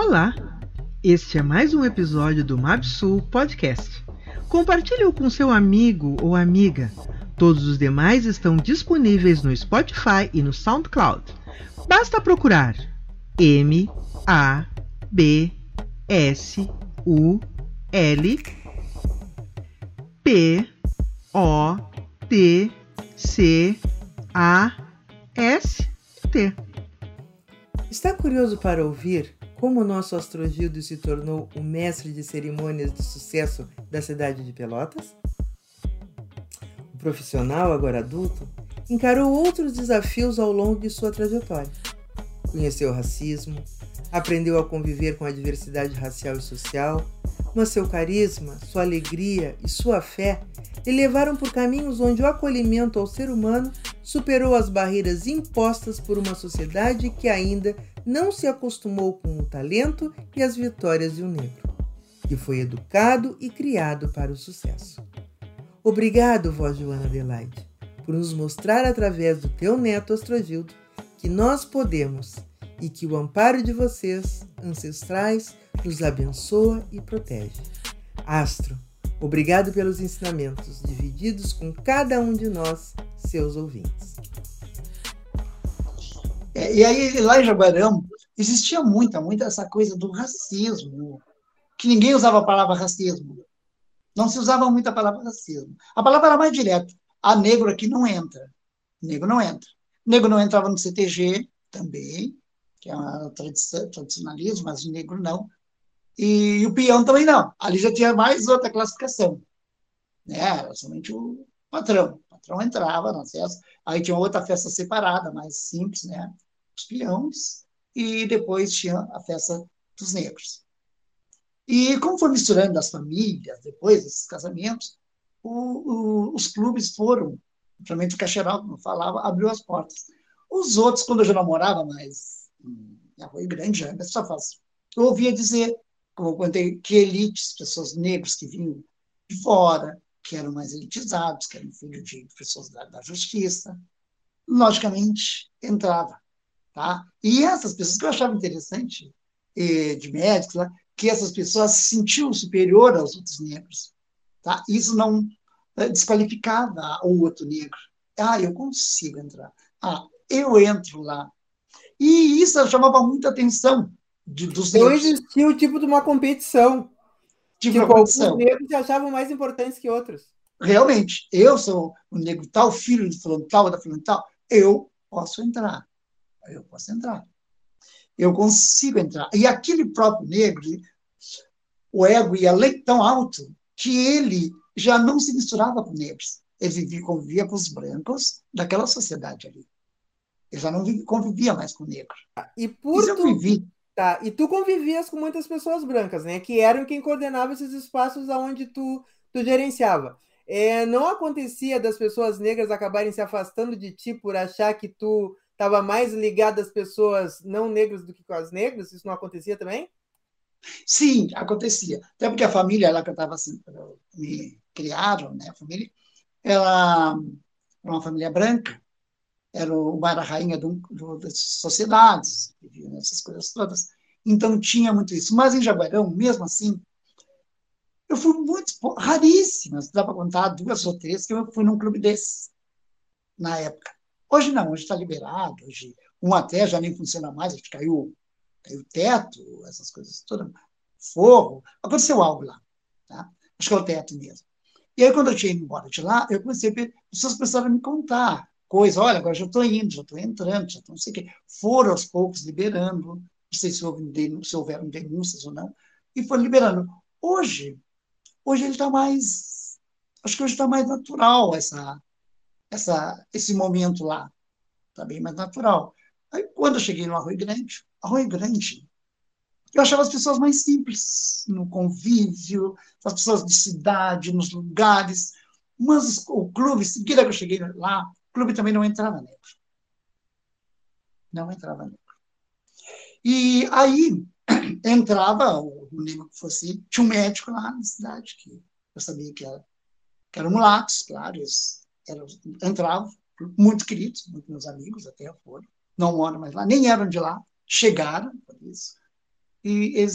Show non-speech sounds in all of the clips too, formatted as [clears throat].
Olá! Este é mais um episódio do MabSul Podcast. Compartilhe-o com seu amigo ou amiga. Todos os demais estão disponíveis no Spotify e no SoundCloud. Basta procurar M A B S U L P O T C A S T. Está curioso para ouvir como o nosso Astrogildo se tornou o mestre de cerimônias de sucesso da cidade de Pelotas? O profissional, agora adulto, encarou outros desafios ao longo de sua trajetória. Conheceu o racismo, aprendeu a conviver com a diversidade racial e social, mas seu carisma, sua alegria e sua fé lhe levaram por caminhos onde o acolhimento ao ser humano superou as barreiras impostas por uma sociedade que ainda não se acostumou com o talento e as vitórias de um negro, que foi educado e criado para o sucesso. Obrigado, vó Joana Adelaide, por nos mostrar através do teu neto Astrogildo que nós podemos e que o amparo de vocês, ancestrais, nos abençoa e protege. Astro, obrigado pelos ensinamentos divididos com cada um de nós, seus ouvintes. É, e aí, lá em Jaguarão, existia muita, muita essa coisa do racismo, que ninguém usava a palavra racismo. Não se usava muito a palavra racismo. A palavra era mais direta. A negro aqui não entra. Negro não entra. Negro não entrava no CTG também, que é um tradicionalismo, mas negro não. E, e, o peão também não. Ali já tinha mais outra classificação. Né? Era somente o patrão. O patrão entrava na festa. Aí tinha outra festa separada, mais simples, né? Os peões. E depois tinha a festa dos negros. E como foi misturando as famílias, depois desses casamentos, o, o, os clubes foram, principalmente o Cacheral, como falava, abriu as portas. Os outros, quando eu já namorava mais em Arroio Grande, já só faz. Eu ouvia dizer, como eu que elites, pessoas negras que vinham de fora, que eram mais elitizados, que eram filhos de pessoas da, da justiça, logicamente entrava. Tá? E essas pessoas que eu achava interessante, eh, de médicos, lá, que essas pessoas se sentiam superior aos outros negros. Tá? Isso não eh, desqualificava o outro negro. Ah, eu consigo entrar. Ah, eu entro lá. E isso chamava muita atenção de, dos negros. Então existia o tipo de uma competição. Tipo, tipo alguns negros se achavam mais importantes que outros. Realmente, eu sou o negro tal, filho de fulano tal, da fulano tal, eu posso entrar. Eu posso entrar eu consigo entrar. E aquele próprio negro, o ego ia tão alto que ele já não se misturava com negros. Ele vivia, convivia com os brancos daquela sociedade ali. Ele já não convivia mais com negro. E por Isso tu... Tá, e tu convivias com muitas pessoas brancas, né? Que eram quem coordenava esses espaços aonde tu, tu gerenciava. É, não acontecia das pessoas negras acabarem se afastando de ti por achar que tu estava mais ligado às pessoas não negras do que com as negras? Isso não acontecia também? Sim, acontecia. Até porque a família lá que eu estava assim, me criaram, né, a família, ela era uma família branca, era uma era rainha do, do, das sociedades, essas coisas todas. Então tinha muito isso. Mas em Jaguarão, mesmo assim, eu fui muito raríssimas, dá para contar duas ou três que eu fui num clube desse na época. Hoje não, hoje está liberado, hoje um até já nem funciona mais, acho que caiu, caiu teto, essas coisas todas, forro, aconteceu algo lá, tá? acho que é o teto mesmo. E aí, quando eu tinha ido embora de lá, eu comecei a ver, pessoas começaram a me contar coisas, olha, agora já estou indo, já estou entrando, já estou não sei o quê. Foram aos poucos liberando, não sei se, houve, se houveram denúncias ou não, e foram liberando. Hoje, hoje ele está mais, acho que hoje está mais natural essa, essa, esse momento lá. Está bem mais natural. Aí, quando eu cheguei no Arroio Grande, Arroio Grande, eu achava as pessoas mais simples, no convívio, as pessoas de cidade, nos lugares. Mas o clube, seguida que eu cheguei lá, clube também não entrava negro. Não entrava negro. E aí [clears throat] entrava o negro que fosse, tinha um médico lá na cidade, que eu sabia que era, que eram mulatos, claro, eles eram, entravam, muito queridos, muitos meus amigos até foram, não moram mais lá, nem eram de lá, chegaram, por isso. e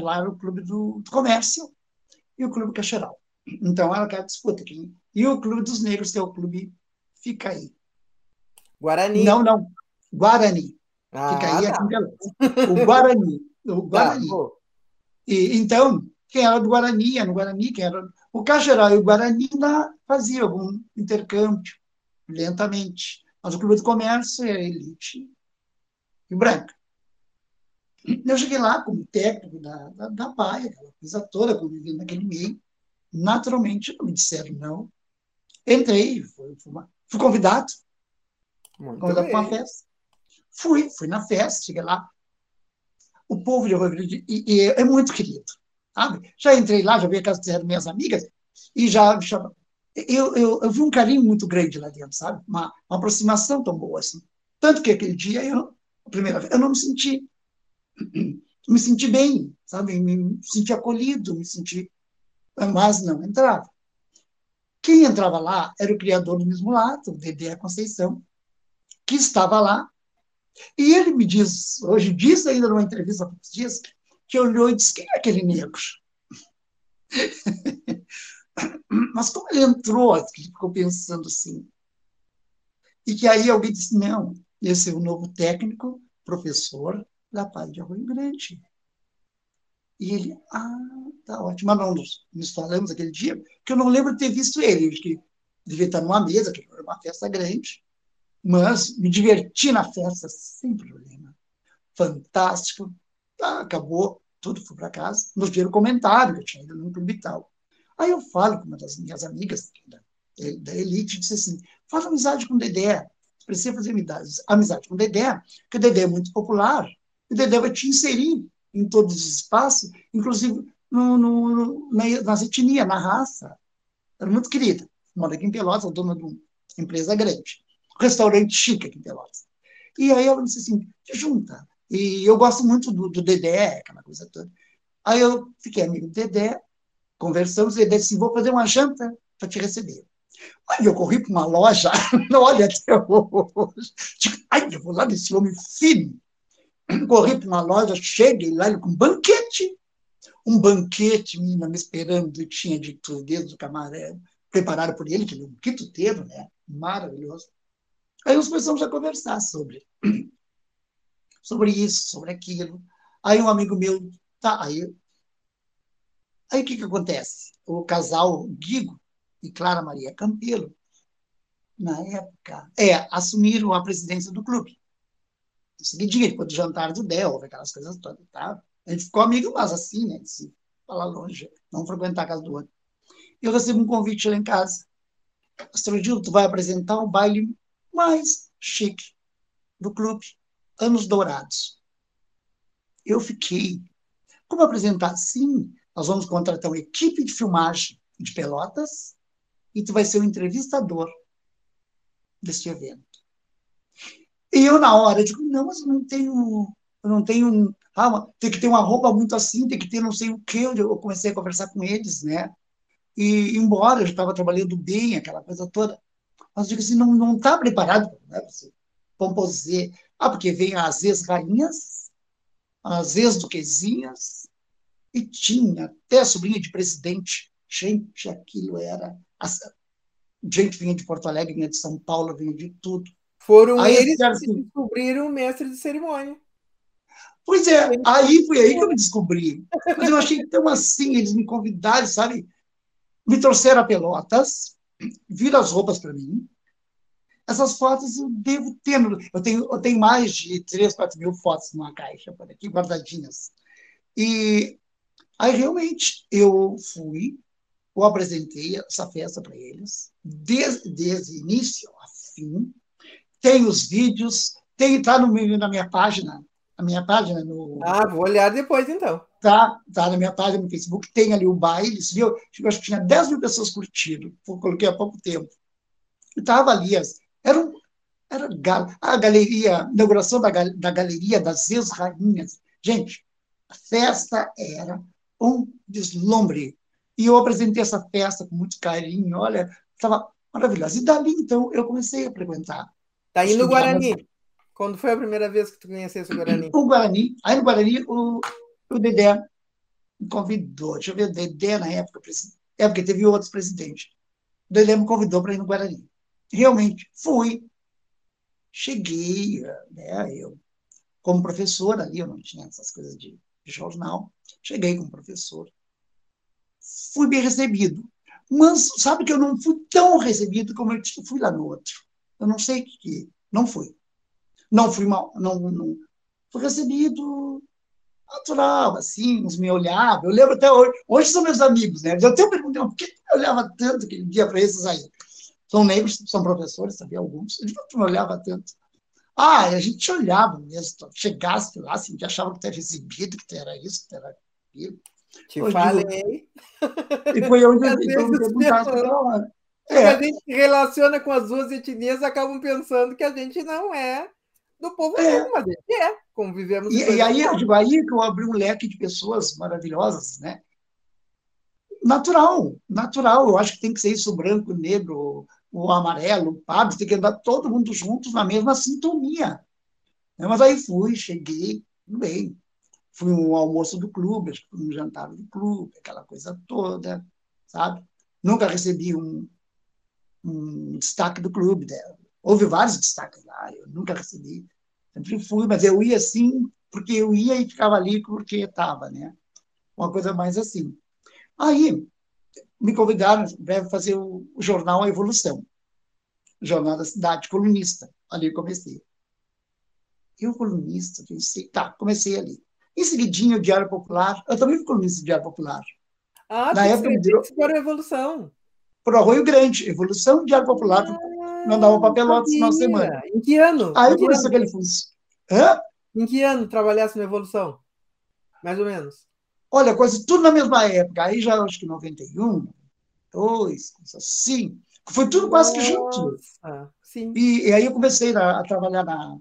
lá era o clube do, do comércio e o clube cacheral. Então era aquela disputa aqui. E o clube dos negros, que é o clube Fica aí. Guarani. Não, não. Guarani. Ah, Fica aí tá. em O Guarani. O [laughs] tá, Guarani. Tá, e, então, quem era do Guarani, era no Guarani, quem era. O Cacheral e o Guarani lá faziam algum intercâmbio, lentamente. Mas o Clube do Comércio era elite e branca. Eu cheguei lá como técnico da, da, da Baia, aquela coisa toda, convivendo naquele meio. Naturalmente, não me disseram não. Entrei, fui, fui, fui convidado. Muito convidado para uma festa. Fui, fui na festa, cheguei lá. O povo de Rio Grande e, e é muito querido. Sabe? Já entrei lá, já vi aquelas que eram minhas amigas, e já, já eu, eu, eu, vi um carinho muito grande lá dentro, sabe? Uma, uma aproximação tão boa assim. Tanto que aquele dia, eu, a primeira vez, eu não me senti me senti bem, sabe? Me senti acolhido, me senti. Mas não entrava. Quem entrava lá era o criador do mesmo lato, o Dedé Conceição, que estava lá. E ele me diz, hoje disse ainda numa entrevista há poucos dias, que olhou e disse: quem é aquele negro? [laughs] Mas como ele entrou, ele ficou pensando assim. E que aí alguém disse: não, esse é o novo técnico, professor da Paz de Arroio Grande. E ele, ah, tá ótimo. Mas não nos, falamos aquele dia, que eu não lembro de ter visto ele. que devia estar numa mesa, que era uma festa grande. Mas me diverti na festa sem problema. Fantástico. Tá, acabou, tudo, fui para casa. Nos viram comentário, eu tinha ido num clube e tal. Aí eu falo com uma das minhas amigas da, da elite, disse assim: faz amizade com o Dedé. Precisa fazer amizade, amizade com o Dedé, porque o Dedé é muito popular. O Dedé vai te inserir em todos os espaços, inclusive no, no, na, nas etnias, na raça. Era muito querida. Mora aqui em Pelotas, dona de uma empresa grande. restaurante chique aqui em Pelotas. E aí ela disse assim, te junta. E eu gosto muito do, do Dedé, aquela coisa toda. Aí eu fiquei amigo do Dedé, conversamos, e ele disse, vou fazer uma janta para te receber. Aí eu corri para uma loja, [laughs] olha até hoje, ai, eu vou lá nesse homem fino, [clears throat] corri para uma loja, cheguei lá com um banquete. Um banquete, menina, me esperando, tinha de tudo, desde o camarão, preparado por ele, que ele é um quituteiro, né? Maravilhoso. Aí nós começamos a conversar sobre, [clears throat] sobre isso, sobre aquilo. Aí um amigo meu, tá, aí, aí o que que acontece? O casal Guigo e Clara Maria Campelo, na época, é, assumiram a presidência do clube seguidinha, depois do jantar do Del, aquelas coisas todas, tá? A gente ficou amigo, mas assim, né? Falar longe, não frequentar a casa do outro. Eu recebo um convite lá em casa. Astrodil, tu vai apresentar o baile mais chique do clube, Anos Dourados. Eu fiquei. Como apresentar? Sim, nós vamos contratar uma equipe de filmagem de Pelotas e tu vai ser o entrevistador deste evento. E eu, na hora, digo, não, mas eu não tenho. Eu não tenho. Ah, tem que ter uma roupa muito assim, tem que ter não sei o quê. Eu comecei a conversar com eles, né? E, embora eu estava trabalhando bem, aquela coisa toda, mas digo assim, não não está preparado né, para composer. Ah, porque vem as ex-rainhas, as ex-duquesinhas, e tinha até sobrinha de presidente. Gente, aquilo era. Gente vinha de Porto Alegre, vinha de São Paulo, vinha de tudo. Foram aí, eles que assim, descobriram o mestre de cerimônia. Pois é, aí foi aí que eu me descobri. Mas eu achei tão assim, eles me convidaram, sabe? Me trouxeram a Pelotas, viram as roupas para mim. Essas fotos eu devo ter. Eu tenho, eu tenho mais de 3, 4 mil fotos numa caixa, por aqui, guardadinhas. E aí realmente eu fui, eu apresentei essa festa para eles, desde, desde início a fim tem os vídeos, tem tá no na minha página, na minha página no Ah, vou olhar depois então. Tá, tá na minha página no Facebook, tem ali o baile, viu? Eu acho que tinha 10 mil pessoas curtindo, coloquei há pouco tempo. E tava ali, era um, era a galeria, a inauguração da, da galeria das ex-rainhas. Gente, a festa era um deslumbre. E eu apresentei essa festa com muito carinho, olha, estava maravilhosa. E dali, então, eu comecei a frequentar Tá aí no Guarani. Quando foi a primeira vez que tu conhecesse o Guarani? O Guarani. Aí no Guarani, o, O Dedé me convidou. Deixa eu ver, o Dedé, na época, é porque teve outros presidentes. O Dedé me convidou para ir no Guarani. Realmente, fui. Cheguei, né, eu, como professor ali, eu não tinha essas coisas de, de jornal. Cheguei como professor. Fui bem recebido. Mas sabe que eu não fui tão recebido como eu fui lá no outro. Eu não sei o que. Não fui. Não fui mal. Não, não. Fui recebido natural, assim, uns me olhavam. Eu lembro até hoje. Hoje são meus amigos, né? Eu até perguntei, por que eu olhava tanto aquele dia para esses aí? São negros, são professores, sabia alguns. Eu não me olhava tanto. Ah, a gente olhava mesmo. Chegasse lá, assim, que achava que tinha recebido, que era isso, que era aquilo. Te Hoje falei. Eu... E foi onde eu me perguntasse. É. A gente relaciona com as duas etnias, acabam pensando que a gente não é do povo é. mesmo, mas a gente é, convivemos. E, e aí, eu digo, aí que eu abri um leque de pessoas maravilhosas, né? Natural, natural. Eu acho que tem que ser isso, branco, negro, o amarelo, o padre, tem que andar todo mundo juntos na mesma sintonia. Mas aí fui, cheguei, tudo bem. Fui um almoço do clube, um jantar do clube, aquela coisa toda, sabe? Nunca recebi um, um destaque do clube dela. Houve vários destaques lá, eu nunca recebi. Sempre fui, mas eu ia assim, porque eu ia e ficava ali porque estava, né? Uma coisa mais assim. Aí, me convidaram para fazer o, o jornal A Evolução, jornal da cidade, colunista. Ali eu comecei. Eu, colunista, pensei, tá, comecei ali. Em seguidinho, o Diário Popular, eu também fui colunista do Diário Popular. Ah, Na época, me deu... para a Evolução. Para o Arroio Grande, Evolução do Diário Popular, ah, mandava para Pelotas na semana. Em que ano? Aí começou aquele fuso. Hã? Em que ano trabalhasse na Evolução? Mais ou menos. Olha, quase tudo na mesma época. Aí já acho que 91, 2, assim. Foi tudo quase que junto. Sim. E, e, aí eu comecei a, a trabalhar na,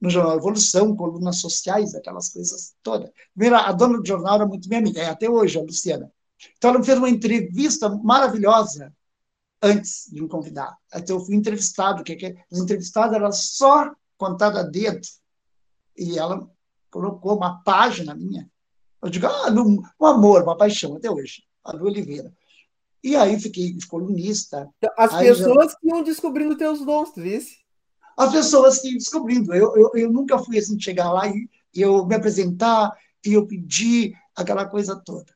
no jornal Evolução, colunas sociais, aquelas coisas todas. Primeiro, a dona do jornal era muito minha amiga, é até hoje, a Luciana. Então, ela me fez uma entrevista maravilhosa antes de me convidar. Então, eu fui entrevistado, que, que as entrevistadas eram só contadas a dedo. E ela colocou uma página minha eu digo, ah, um amor, uma paixão, até hoje, a Lu Oliveira. E aí fiquei colunista. As pessoas já... que iam descobrindo teus dons, tu? As pessoas que iam descobrindo. Eu, eu, eu nunca fui assim, chegar lá e, e eu me apresentar, e eu pedir aquela coisa toda.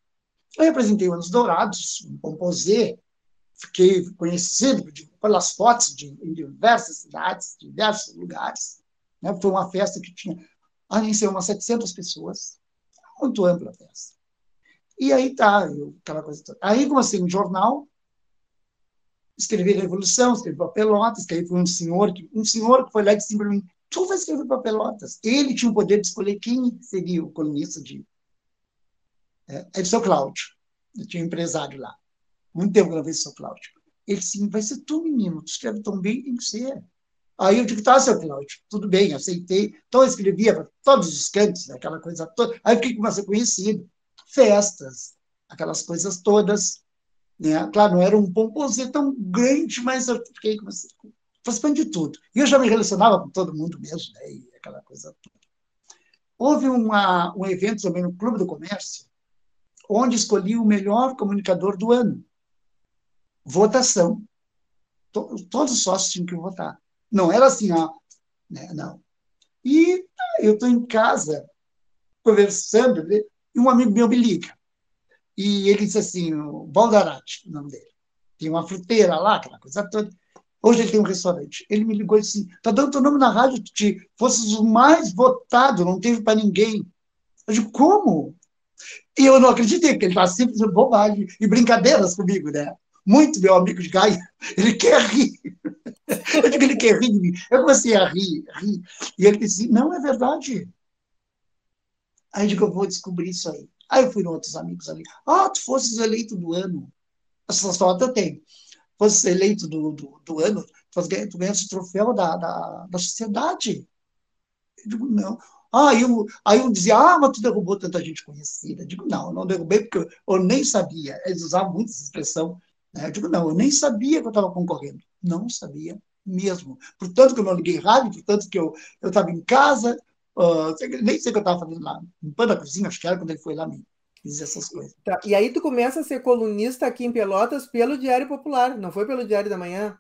Eu apresentei Anos Dourados, um composê, fiquei conhecido de, pelas fotos de, em diversas cidades, diversos lugares. Né? Foi uma festa que tinha, ah, nem sei, umas 700 pessoas muito ampla a peça. E aí tá, eu, aquela coisa toda. Aí comecei um jornal, escrevi Revolução, escrevi para Pelotas, que aí foi um senhor, que, um senhor que foi lá e disse para mim, tu vai escrever para Pelotas. Ele tinha o poder de escolher quem seria o colunista de... É, é o seu Cláudio. Eu tinha um empresário lá. Muito tempo que eu não vejo o seu Cláudio. Ele disse, vai ser tu, menino, tu escreve tão bem, tem que ser. Aí eu digo, tá, seu Cláudio, tudo bem, aceitei. Então eu escrevia para todos os cantos, aquela coisa toda. Aí fiquei com ser conhecido. Festas, aquelas coisas todas. Né? Claro, não era um pomposê tão grande, mas eu fiquei com participando de tudo. E eu já me relacionava com todo mundo mesmo, né? E aquela coisa toda. Houve uma, um evento também no Clube do Comércio, onde escolhi o melhor comunicador do ano. Votação. Todos os sócios tinham que votar. Não era assim, né? não. E eu estou em casa, conversando, né? e um amigo meu me liga. E ele disse assim, o Baldarati, o nome dele. Tem uma fruteira lá, aquela coisa toda. Hoje ele tem um restaurante. Ele me ligou e disse assim, tá dando teu nome na rádio, tu fosses o mais votado, não teve para ninguém. Eu digo, como? E eu não acreditei, que ele sempre fazendo bobagem e brincadeiras comigo, né? Muito meu amigo de Gaia, [laughs] ele quer rir. [laughs] Eu digo, ele quer rir de mim. Eu comecei a rir, rir. E ele disse, não, é verdade. Aí eu digo, eu vou descobrir isso aí. Aí eu fui com outros amigos ali. Ah, tu fosses eleito do ano. Essa foto eu tenho. Fosses eleito do, do, do ano, tu ganhaste o troféu da, da, da sociedade. Eu digo, não. Ah, eu, aí eu dizia, ah, mas tu derrubou tanta gente conhecida. Eu digo, não, eu não derrubei porque eu, eu nem sabia. Eles usavam muito essa expressão. Né? Eu digo, não, eu nem sabia que eu estava concorrendo. Não sabia mesmo. Portanto que eu não liguei rádio, portanto que eu estava em casa, Uh, nem sei o que eu estava fazendo lá. Um pano da cozinha, acho que era quando ele foi lá me dizer essas coisas. Tá. E aí tu começa a ser colunista aqui em Pelotas pelo Diário Popular, não foi pelo Diário da Manhã?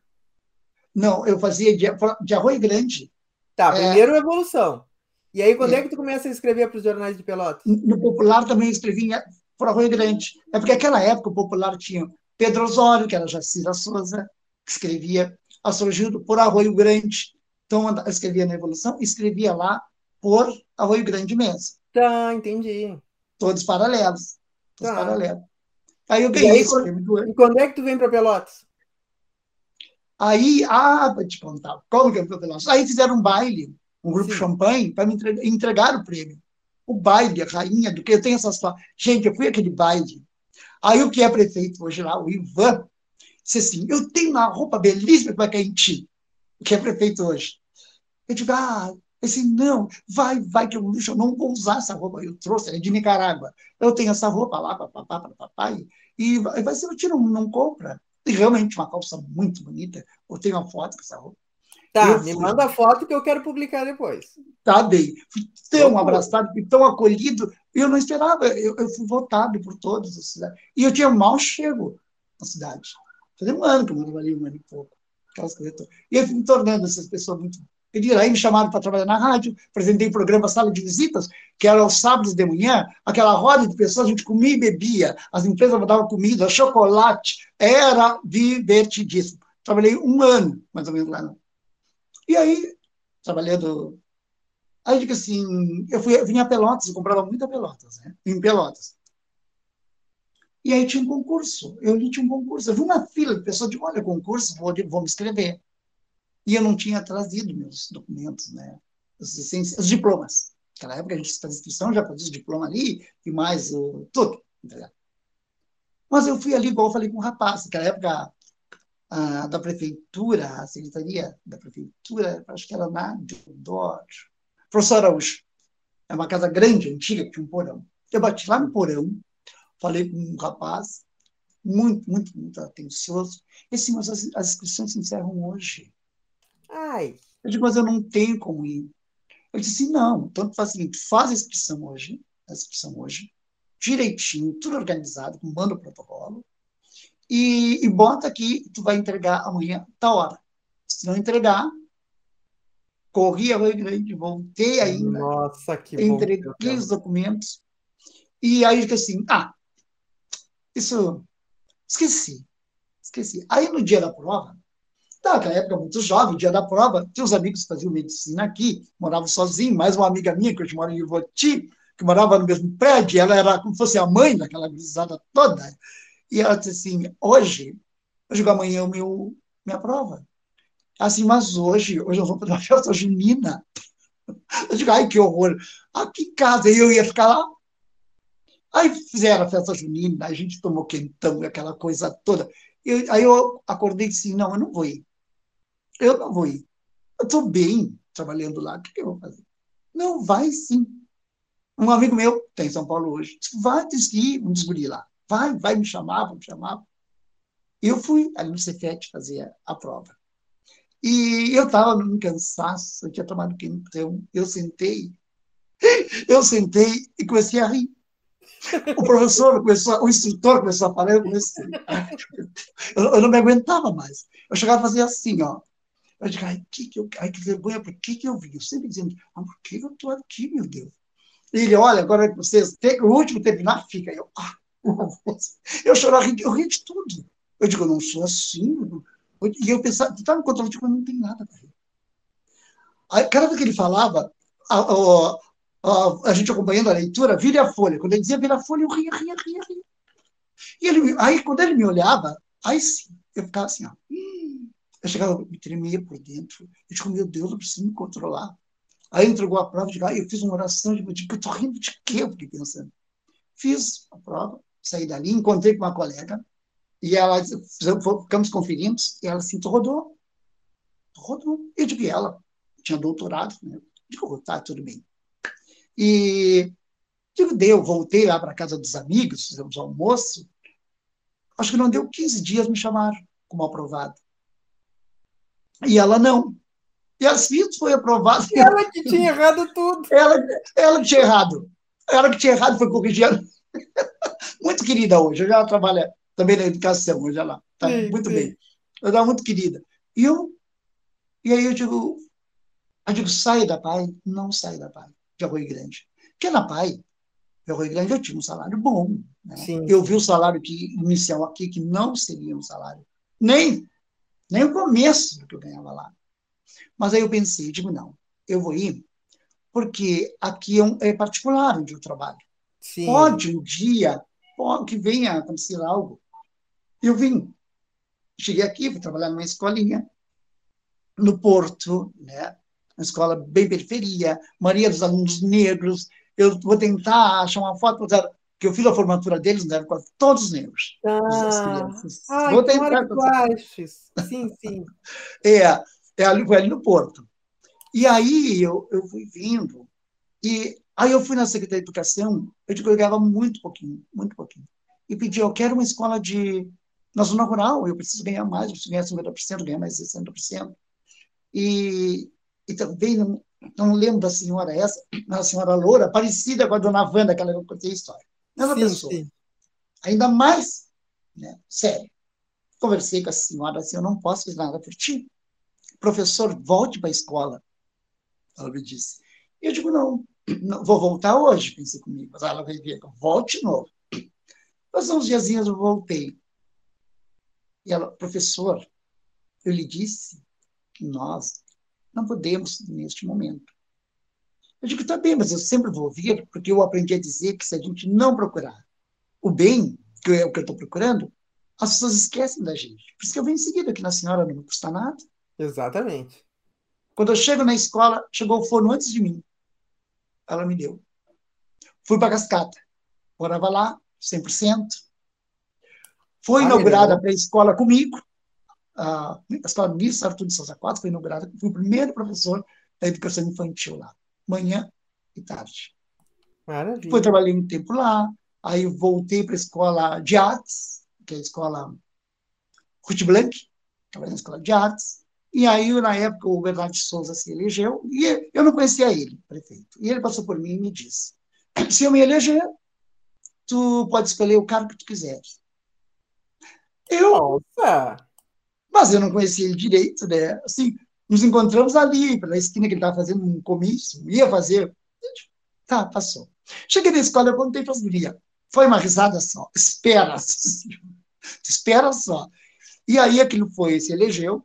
Não, eu fazia de, de Arroio Grande. Tá, é. primeiro é... Evolução. E aí, quando é. é que tu começa a escrever para os jornais de Pelotas? No Popular também escrevi para Arroio Grande. É porque naquela época o Popular tinha Pedro Osório, que era Jacira Souza, que escrevia Astrogildo por Arroio Grande. Então, escrevia na Evolução, escrevia lá por Arroio Grande mesmo. Tá, entendi. Todos paralelos. Todos tá. paralelos. Aí eu ganhei esse prêmio E quando é que tu vem para Pelotas? Aí, ah, vou te contar. Como que eu fui para Pelotas? Aí fizeram um baile, um grupo Sim. champanhe, para me entregar, entregar o prêmio. O baile, a rainha, do que eu tenho essas Gente, eu fui aquele baile. Aí o que é prefeito hoje lá, o Ivan, disse assim: Eu tenho uma roupa belíssima para cair em ti, o que é prefeito hoje. Eu digo, ah, assim, não, vai, vai, que eu, eu não vou usar essa roupa. Eu trouxe, ela é de Nicarágua. Eu tenho essa roupa lá para papai, e vai ser, eu tiro, não compra. E realmente, uma calça muito bonita. Eu tenho uma foto com essa roupa. Tá, eu me fui. manda a foto que eu quero publicar depois. Tá bem. Fui tão abraçado, tão acolhido. Eu não esperava. Eu, eu fui votado por todos. E eu tinha mal chego na cidade. Fazia um ano que eu morava ali, um ano e pouco. Aquelas coisas E eu fui me tornando essas pessoas muito. Aí me chamaram para trabalhar na rádio, apresentei o programa Sala de Visitas, que era aos sábados de manhã, aquela roda de pessoas, a gente comia e bebia, as empresas mandavam comida, chocolate, era divertidíssimo. Trabalhei um ano, mais ou menos, lá. E aí, trabalhando... Aí, digo assim, eu, fui, vinha a Pelotas, eu comprava muita Pelotas, né? Em Pelotas. E aí tinha um concurso. Eu li tinha um concurso. Eu vi uma fila de pessoas de olha, concurso, vou, vou me inscrever. E eu não tinha trazido meus documentos, né? Os, os diplomas. Naquela época a gente fazia inscrição, já fazia o diploma ali e mais o, tudo. Entendeu? Mas eu fui ali, igual eu falei com o rapaz, naquela época a, da prefeitura, a secretaria da prefeitura, acho que era na Deodoro. Professor Araújo. É uma casa grande, antiga, que tinha um porão. Eu bati lá no porão, falei com um rapaz, muito, muito, muito atencioso. E assim, mas as, as inscrições se encerram hoje. Ai. Eu digo, mas eu não tenho como ir. Eu disse, não, então faz o seguinte, faz a inscrição hoje, a inscrição hoje, direitinho, tudo organizado, com manda o protocolo, e, e bota aqui, tu vai entregar amanhã, tá hora. Se não entregar, corri a Rio Grande, voltei ainda, Nossa, que entreguei bom, os documentos, e aí disse assim, ah, isso, esqueci, esqueci. Aí no dia da prova, naquela época muito jovem, dia da prova, tinha os amigos que faziam medicina aqui, moravam sozinho, mais uma amiga minha, que hoje mora em Ivoti, que morava no mesmo prédio, ela era como se fosse a mãe daquela gurizada toda, e ela disse assim, hoje, eu digo, amanhã é meu, minha prova. Assim, mas hoje, hoje eu vou para uma festa junina. [laughs] Eu digo, ai, que horror. Aqui em casa, eu ia ficar lá. Aí fizeram a festa junina, a gente tomou quentão, aquela coisa toda. Eu, aí eu acordei e disse, não, eu não vou ir. Eu não vou ir. Eu estou bem trabalhando lá, o que, eu vou fazer? Não, vai sim. Um amigo meu, tem em São Paulo hoje, disse, vai, disse que um desguri lá. Vai, vai me chamar, me chamar. Eu fui ali no Cefet fazer a prova. E eu estava num cansaço, eu tinha tomado quentão, eu sentei, [laughs] eu sentei e comecei a rir. O professor começou, o instrutor começou a falar, eu comecei. Eu, eu não me aguentava mais. Eu chegava a fazer assim, ó. Eu digo, ai, que, que, eu, ai, que vergonha, por que, que eu vi? Eu sempre dizendo, ah, por que eu estou aqui, meu Deus? E ele, olha, agora vocês, tem, o último terminar, fica. Eu, ah, eu chorava, eu ria de tudo. Eu digo, eu não sou assim. E eu pensava, tu tá no controle, eu digo, não tem nada para rir. Aí, cada vez que ele falava, a, a, a, a, gente acompanhando a leitura, vira a folha. Quando ele dizia vira a folha, eu ria, ria, ria, ria. E ele, aí, quando ele me olhava, aí sim, eu ficava assim, ó. Eu chegava, me tremia por dentro. Eu digo, meu Deus, eu preciso me controlar. Aí entregou a prova, eu, digo, ah, eu fiz uma oração, eu digo, eu estou rindo de quê? Eu fiquei pensando. Fiz a prova, saí dali, encontrei com uma colega, e ela, ficamos conferindo, e ela assim, tu rodou. Tu rodou. Eu digo, e ela tinha doutorado, né? Eu digo, tá, tudo bem. E digo, deu, voltei lá para casa dos amigos, fizemos almoço. Acho que não deu 15 dias, me chamaram como aprovado. E ela não. E assim foi aprovado. E ela que tinha errado tudo. Ela, ela que tinha errado. Ela que tinha errado foi corrigida. Muito querida hoje. Eu já trabalho também na educação, hoje ela está muito bem. Ela está muito querida. E, eu, e aí eu digo, eu digo, sai da PAI? Não sai da PAI, de Arroio Grande. Porque na PAI, de Arroio Grande, eu tinha um salário bom. Né? Eu vi o salário que, inicial aqui, que não seria um salário. Nem, nem o começo do que eu ganhava lá. Mas aí eu pensei, digo, não, eu vou ir, porque aqui é, um, é particular onde eu trabalho. Sim. Pode um dia, que venha acontecer algo. Eu vim. Cheguei aqui, fui trabalhar numa escolinha, no Porto, né? uma escola bem periferia, maioria dos alunos negros. Eu vou tentar achar uma foto, que eu fiz a formatura deles, eram quase todos negros. Ah, vou tentar. Que sim, sim. [laughs] é, é ali, foi ali no Porto. E aí eu, eu fui vindo, e aí eu fui na Secretaria de Educação, eu digo, eu ganhava muito pouquinho, muito pouquinho. E pedi, eu quero uma escola de, na zona rural, eu preciso ganhar mais, eu preciso ganhar 50%, ganhar mais 60%. E, e também, não, não lembro da senhora essa, uma senhora loura, parecida com a dona Wanda, que ela contei a história. Ela sim, pessoa. Sim. Ainda mais, né, sério. Conversei com a senhora assim, eu não posso fazer nada por ti. Professor, volte para a escola. Ela me disse. Eu digo, não, vou voltar hoje, pensei comigo. Mas ela vai ver, volte de novo. Passou uns diazinhos, eu voltei. E ela, professor, eu lhe disse que nós não podemos neste momento. Eu digo, tá bem, mas eu sempre vou ouvir, porque eu aprendi a dizer que se a gente não procurar o bem, que é o que eu estou procurando, as pessoas esquecem da gente. Por isso que eu venho em seguida, que na senhora não me custa nada. Exatamente. Quando eu chego na escola, chegou o forno antes de mim. Ela me deu. Fui para Cascata. Morava lá, 100%. Foi ah, inaugurada a pré-escola comigo a escola Miss Arthur de Souza Quatro foi inaugurada, fui o primeiro professor da educação infantil lá, manhã e tarde. Maravilha. Depois trabalhei um tempo lá, aí voltei para a escola de artes, que é a escola Ruth Blanc, trabalhei na escola de artes, e aí, na época, o Bernardo de Souza se elegeu, e eu não conhecia ele, prefeito. E ele passou por mim e me disse: [clears throat] se eu me eleger, tu pode escolher o cargo que tu quiseres. Eu, Nossa. Mas eu não conhecia ele direito, né? Assim, nos encontramos ali, pela esquina que ele estava fazendo um comício, ia fazer. Tá, passou. Cheguei na escola, eu contei para as gurias. Foi uma risada só. Espera, [laughs] espera só. E aí aquilo foi, se elegeu.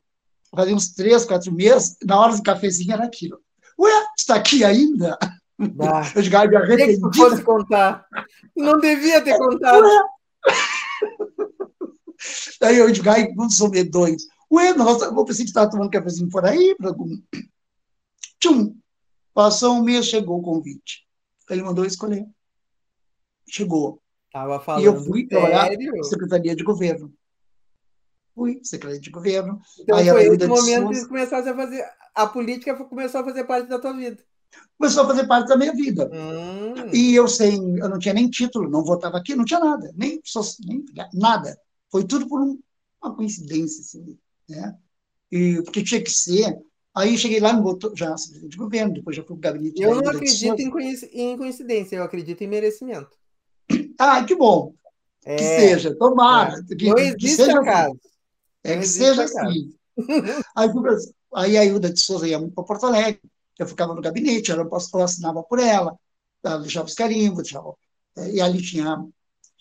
Fazia uns três, quatro meses, na hora do cafezinho era aquilo. Ué, está aqui ainda? Ah, [laughs] eu digo, me arrependi. Que fosse contar. Não devia ter contado. Ué. [laughs] Aí eu digo, ai, não sou medonhos. Ué, nossa, eu pensei que estava tomando cafezinho por aí. Pra... [clears throat] Tchum! Passou um mês, chegou o convite. Ele mandou escolher. Chegou. Tava falando e eu fui trabalhar na Secretaria de Governo. Fui, Secretaria de Governo. Então aí foi esse momento que começasse a fazer. A política começou a fazer parte da tua vida. Começou a fazer parte da minha vida. Hum. E eu sem, eu não tinha nem título, não votava aqui, não tinha nada, nem, nem nada. Foi tudo por um, uma coincidência, assim, né? E, porque tinha que ser. Aí cheguei lá, no botou, já de governo, depois já fui para o gabinete. Eu não acredito em coincidência, eu acredito em merecimento. Ah, que bom. É, que seja, tomara. É. Que, não existe que acaso. É que seja assim. [laughs] aí, aí a Ilda de Souza ia muito para Porto Alegre, eu ficava no gabinete, ela, eu assinava por ela, ela deixava os carimbos, deixava, é, e ali tinha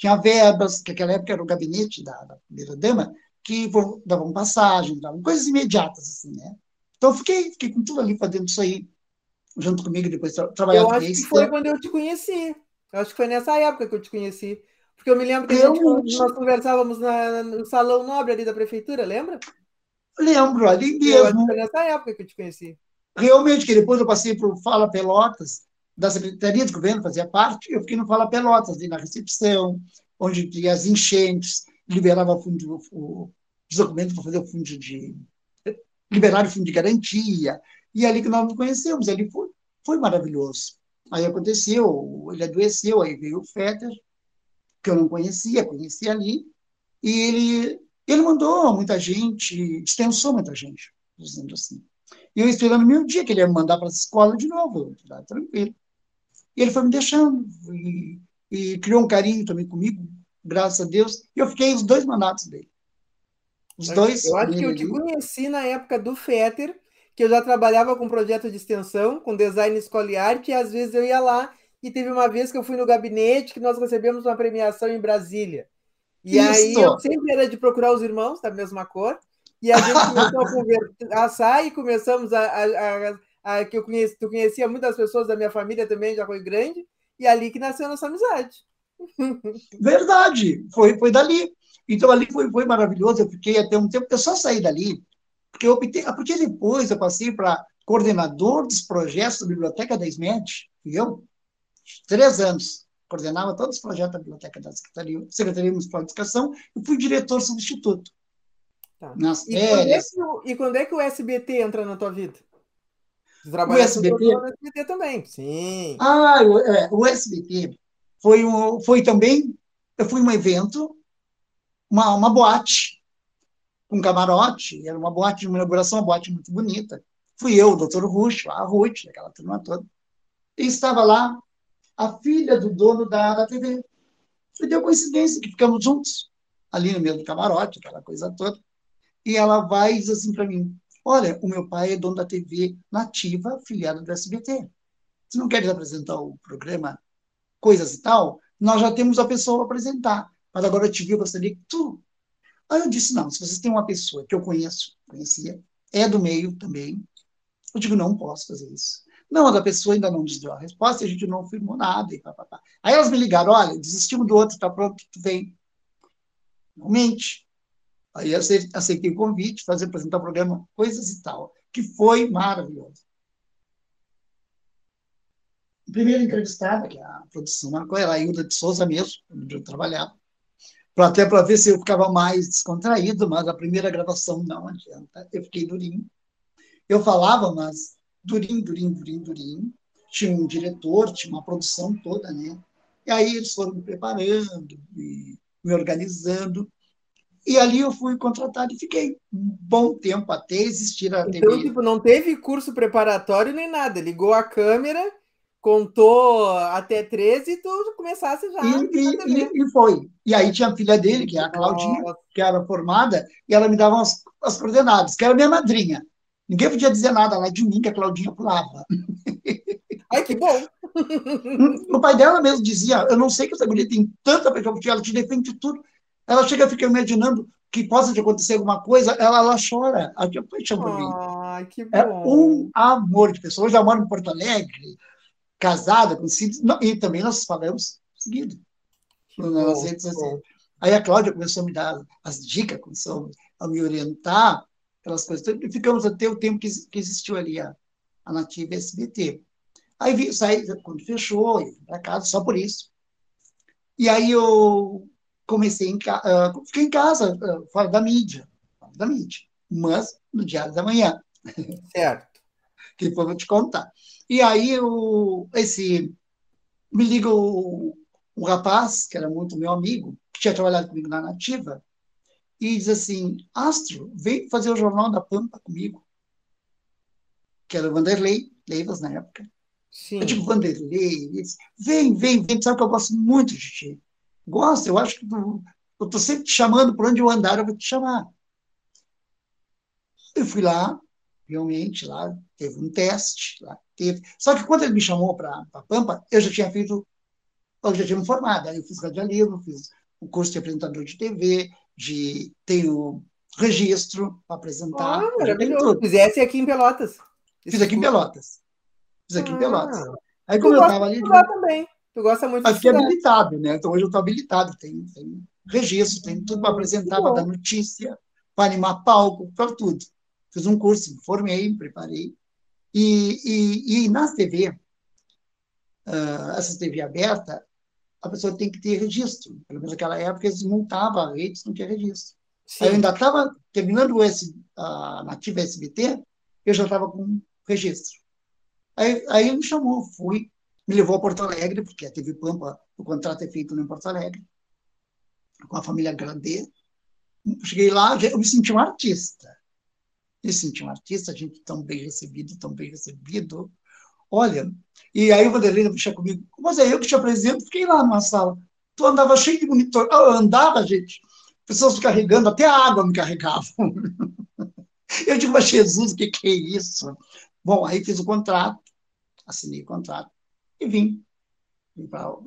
tinha verbas, que naquela época era o gabinete da, da primeira-dama, que davam passagem, davam coisas imediatas, assim, né? Então, eu fiquei, fiquei com tudo ali fazendo isso aí, junto comigo, depois tra trabalhando Eu acho que foi quando eu te conheci. Eu acho que foi nessa época que eu te conheci. Porque eu me lembro que eu... gente, nós conversávamos na, no salão nobre ali da prefeitura, lembra? Lembro, ali mesmo. Eu foi nessa época que eu te conheci. Realmente, que depois eu passei para o Fala Pelotas, da Secretaria de Governo, fazia parte, eu fiquei no Fala Pelotas, ali na recepção, onde tinha as enchentes, liberava fundo, o, os documentos para fazer o fundo de. liberar o fundo de garantia. E ali que nós nos conhecemos, ali foi, foi maravilhoso. Aí aconteceu, ele adoeceu, aí veio o Fetter, que eu não conhecia, conhecia ali, e ele, ele mandou muita gente, dispensou muita gente, dizendo assim. E eu esperando o meu dia, que ele ia me mandar para a escola de novo, tá, tranquilo. E ele foi me deixando, e, e criou um carinho também comigo, graças a Deus, e eu fiquei os dois mandatos dele. Os dois. Eu acho que eu te conheci na época do FETER, que eu já trabalhava com projeto de extensão, com design escola e arte, e às vezes eu ia lá, e teve uma vez que eu fui no gabinete, que nós recebemos uma premiação em Brasília. E Isso. aí eu sempre era de procurar os irmãos da mesma cor, e a gente começou a conversar e começamos a, a, a, a, que eu conheci, tu conhecia muitas pessoas da minha família também, já foi grande, e ali que nasceu a nossa amizade. [laughs] Verdade, foi, foi dali. Então ali foi, foi maravilhoso, eu fiquei até um tempo, eu só saí dali, porque eu optei, porque depois eu passei para coordenador dos projetos da Biblioteca da SMED, eu, três anos, coordenava todos os projetos da Biblioteca da Secretaria, Secretaria Municipal de Educação, e fui diretor substituto. Tá. Nas e, férias. Quando é que, e quando é que o SBT entra na tua vida? o SBT? no SBT também, sim. Ah, o, é, o SBT foi, um, foi também, eu fui um evento, uma, uma boate, com camarote, era uma boate de uma inauguração, uma boate muito bonita. Fui eu, o doutor Rush, a Ruth, aquela turma toda. E estava lá a filha do dono da, da TV. E deu coincidência que ficamos juntos, ali no meio do camarote, aquela coisa toda. E ela vai e diz assim para mim: Olha, o meu pai é dono da TV nativa, afiliado do SBT. Você não quer apresentar o programa Coisas e Tal? Nós já temos a pessoa a apresentar. Mas agora eu te vi, eu gostaria que tu. Aí eu disse: Não, se vocês têm uma pessoa que eu conheço, conhecia, é do meio também, eu digo: Não posso fazer isso. Não, a pessoa ainda não nos deu a resposta, a gente não firmou nada. E pá, pá, pá. Aí elas me ligaram: Olha, desistimos do outro, está pronto, tu vem. Realmente, Aí aceitei o convite, fazer apresentar o programa Coisas e Tal, que foi maravilhoso. A primeira entrevistada, que a produção marcou, era a Hilda de Souza mesmo, onde eu trabalhava, pra, até para ver se eu ficava mais descontraído, mas a primeira gravação não adianta, eu fiquei durinho. Eu falava, mas durinho, durinho, durinho, durinho. Tinha um diretor, tinha uma produção toda, né? E aí eles foram me preparando, me, me organizando, e ali eu fui contratado e fiquei um bom tempo até existir a TV. Então, tipo, não teve curso preparatório nem nada. Ligou a câmera, contou até 13 e tu começasse já. E, e, e, foi. E aí tinha a filha dele, que é a Claudinha, Nossa. que era formada, e ela me dava as, as coordenadas, que era minha madrinha. Ninguém podia dizer nada lá de mim, que a Claudinha pulava. Ai, que bom! O pai dela mesmo dizia: Eu não sei que essa mulher tem tanta paixão porque ela te defende de tudo. Ela chega a ficar imaginando que possa acontecer alguma coisa, ela, ela chora. A tia paixão por mim. Ai, que bom. É um amor de pessoa. Hoje ela mora em Porto Alegre, casada com filhos, e também nós falamos seguido. Aí a Cláudia começou a me dar as dicas, começou a me orientar, aquelas coisas. Então, e ficamos até o tempo que, que existiu ali a, a Nativa SBT. Aí vi, saí, quando fechou, para casa, só por isso. E aí eu comecei em uh, fiquei em casa, uh, fora da mídia, fora da mídia, mas no Diário da Manhã. Certo. [laughs] que depois eu vou te contar. E aí o, esse me liga o, o rapaz, que era muito meu amigo, que tinha trabalhado comigo na Nativa, e diz assim, Astro, vem fazer o Jornal da Pampa comigo. Que era o Vanderlei Leivas na época. Sim. Eu digo, Vanderlei, disse, vem, vem, vem, sabe que eu gosto muito de ti. Gosto, eu acho que tu, eu estou sempre te chamando, por onde eu andar, eu vou te chamar. Eu fui lá, realmente, lá teve um teste, lá teve. Só que quando ele me chamou para a Pampa, eu já tinha feito, eu já tinha me formado. Aí eu fiz radialismo, fiz o um curso de apresentador de TV, de, tenho registro para apresentar. Ah, maravilhoso. Fizesse aqui em Pelotas. Fiz aqui em Pelotas. Fiz aqui ah. em Pelotas. Aí como eu estava ali. Lá também. Tu gosta muito Mas fiquei habilitado, né? Então hoje eu estou habilitado, tem, tem registro, tem tudo para apresentar, para dar notícia, para animar palco, para tudo. Fiz um curso, me formei, me preparei. E, e, e na TV, uh, ah, essa TV aberta, a pessoa tem que ter registro. Pelo menos naquela época eles montavam a rede, não tinha registro. Sim. Aí eu ainda estava terminando o S, a Nativa SBT, eu já estava com registro. Aí, aí ele me chamou, fui, me levou a Porto Alegre, porque a TV Pampa, o contrato é feito em Porto Alegre, com a família Grande. Cheguei lá, eu me senti um artista. Me senti um artista, a gente tão bem recebido, tão bem recebido. Olha, e aí o Vanderlei puxa comigo, mas é eu que te apresento, fiquei lá numa sala. Tu andava cheio de monitor. Ah, andava, gente. Pessoas me carregando, até a água me carregavam. [laughs] Eu digo, mas Jesus, o que, que é isso? Bom, aí fiz o contrato, assinei o contrato e vim.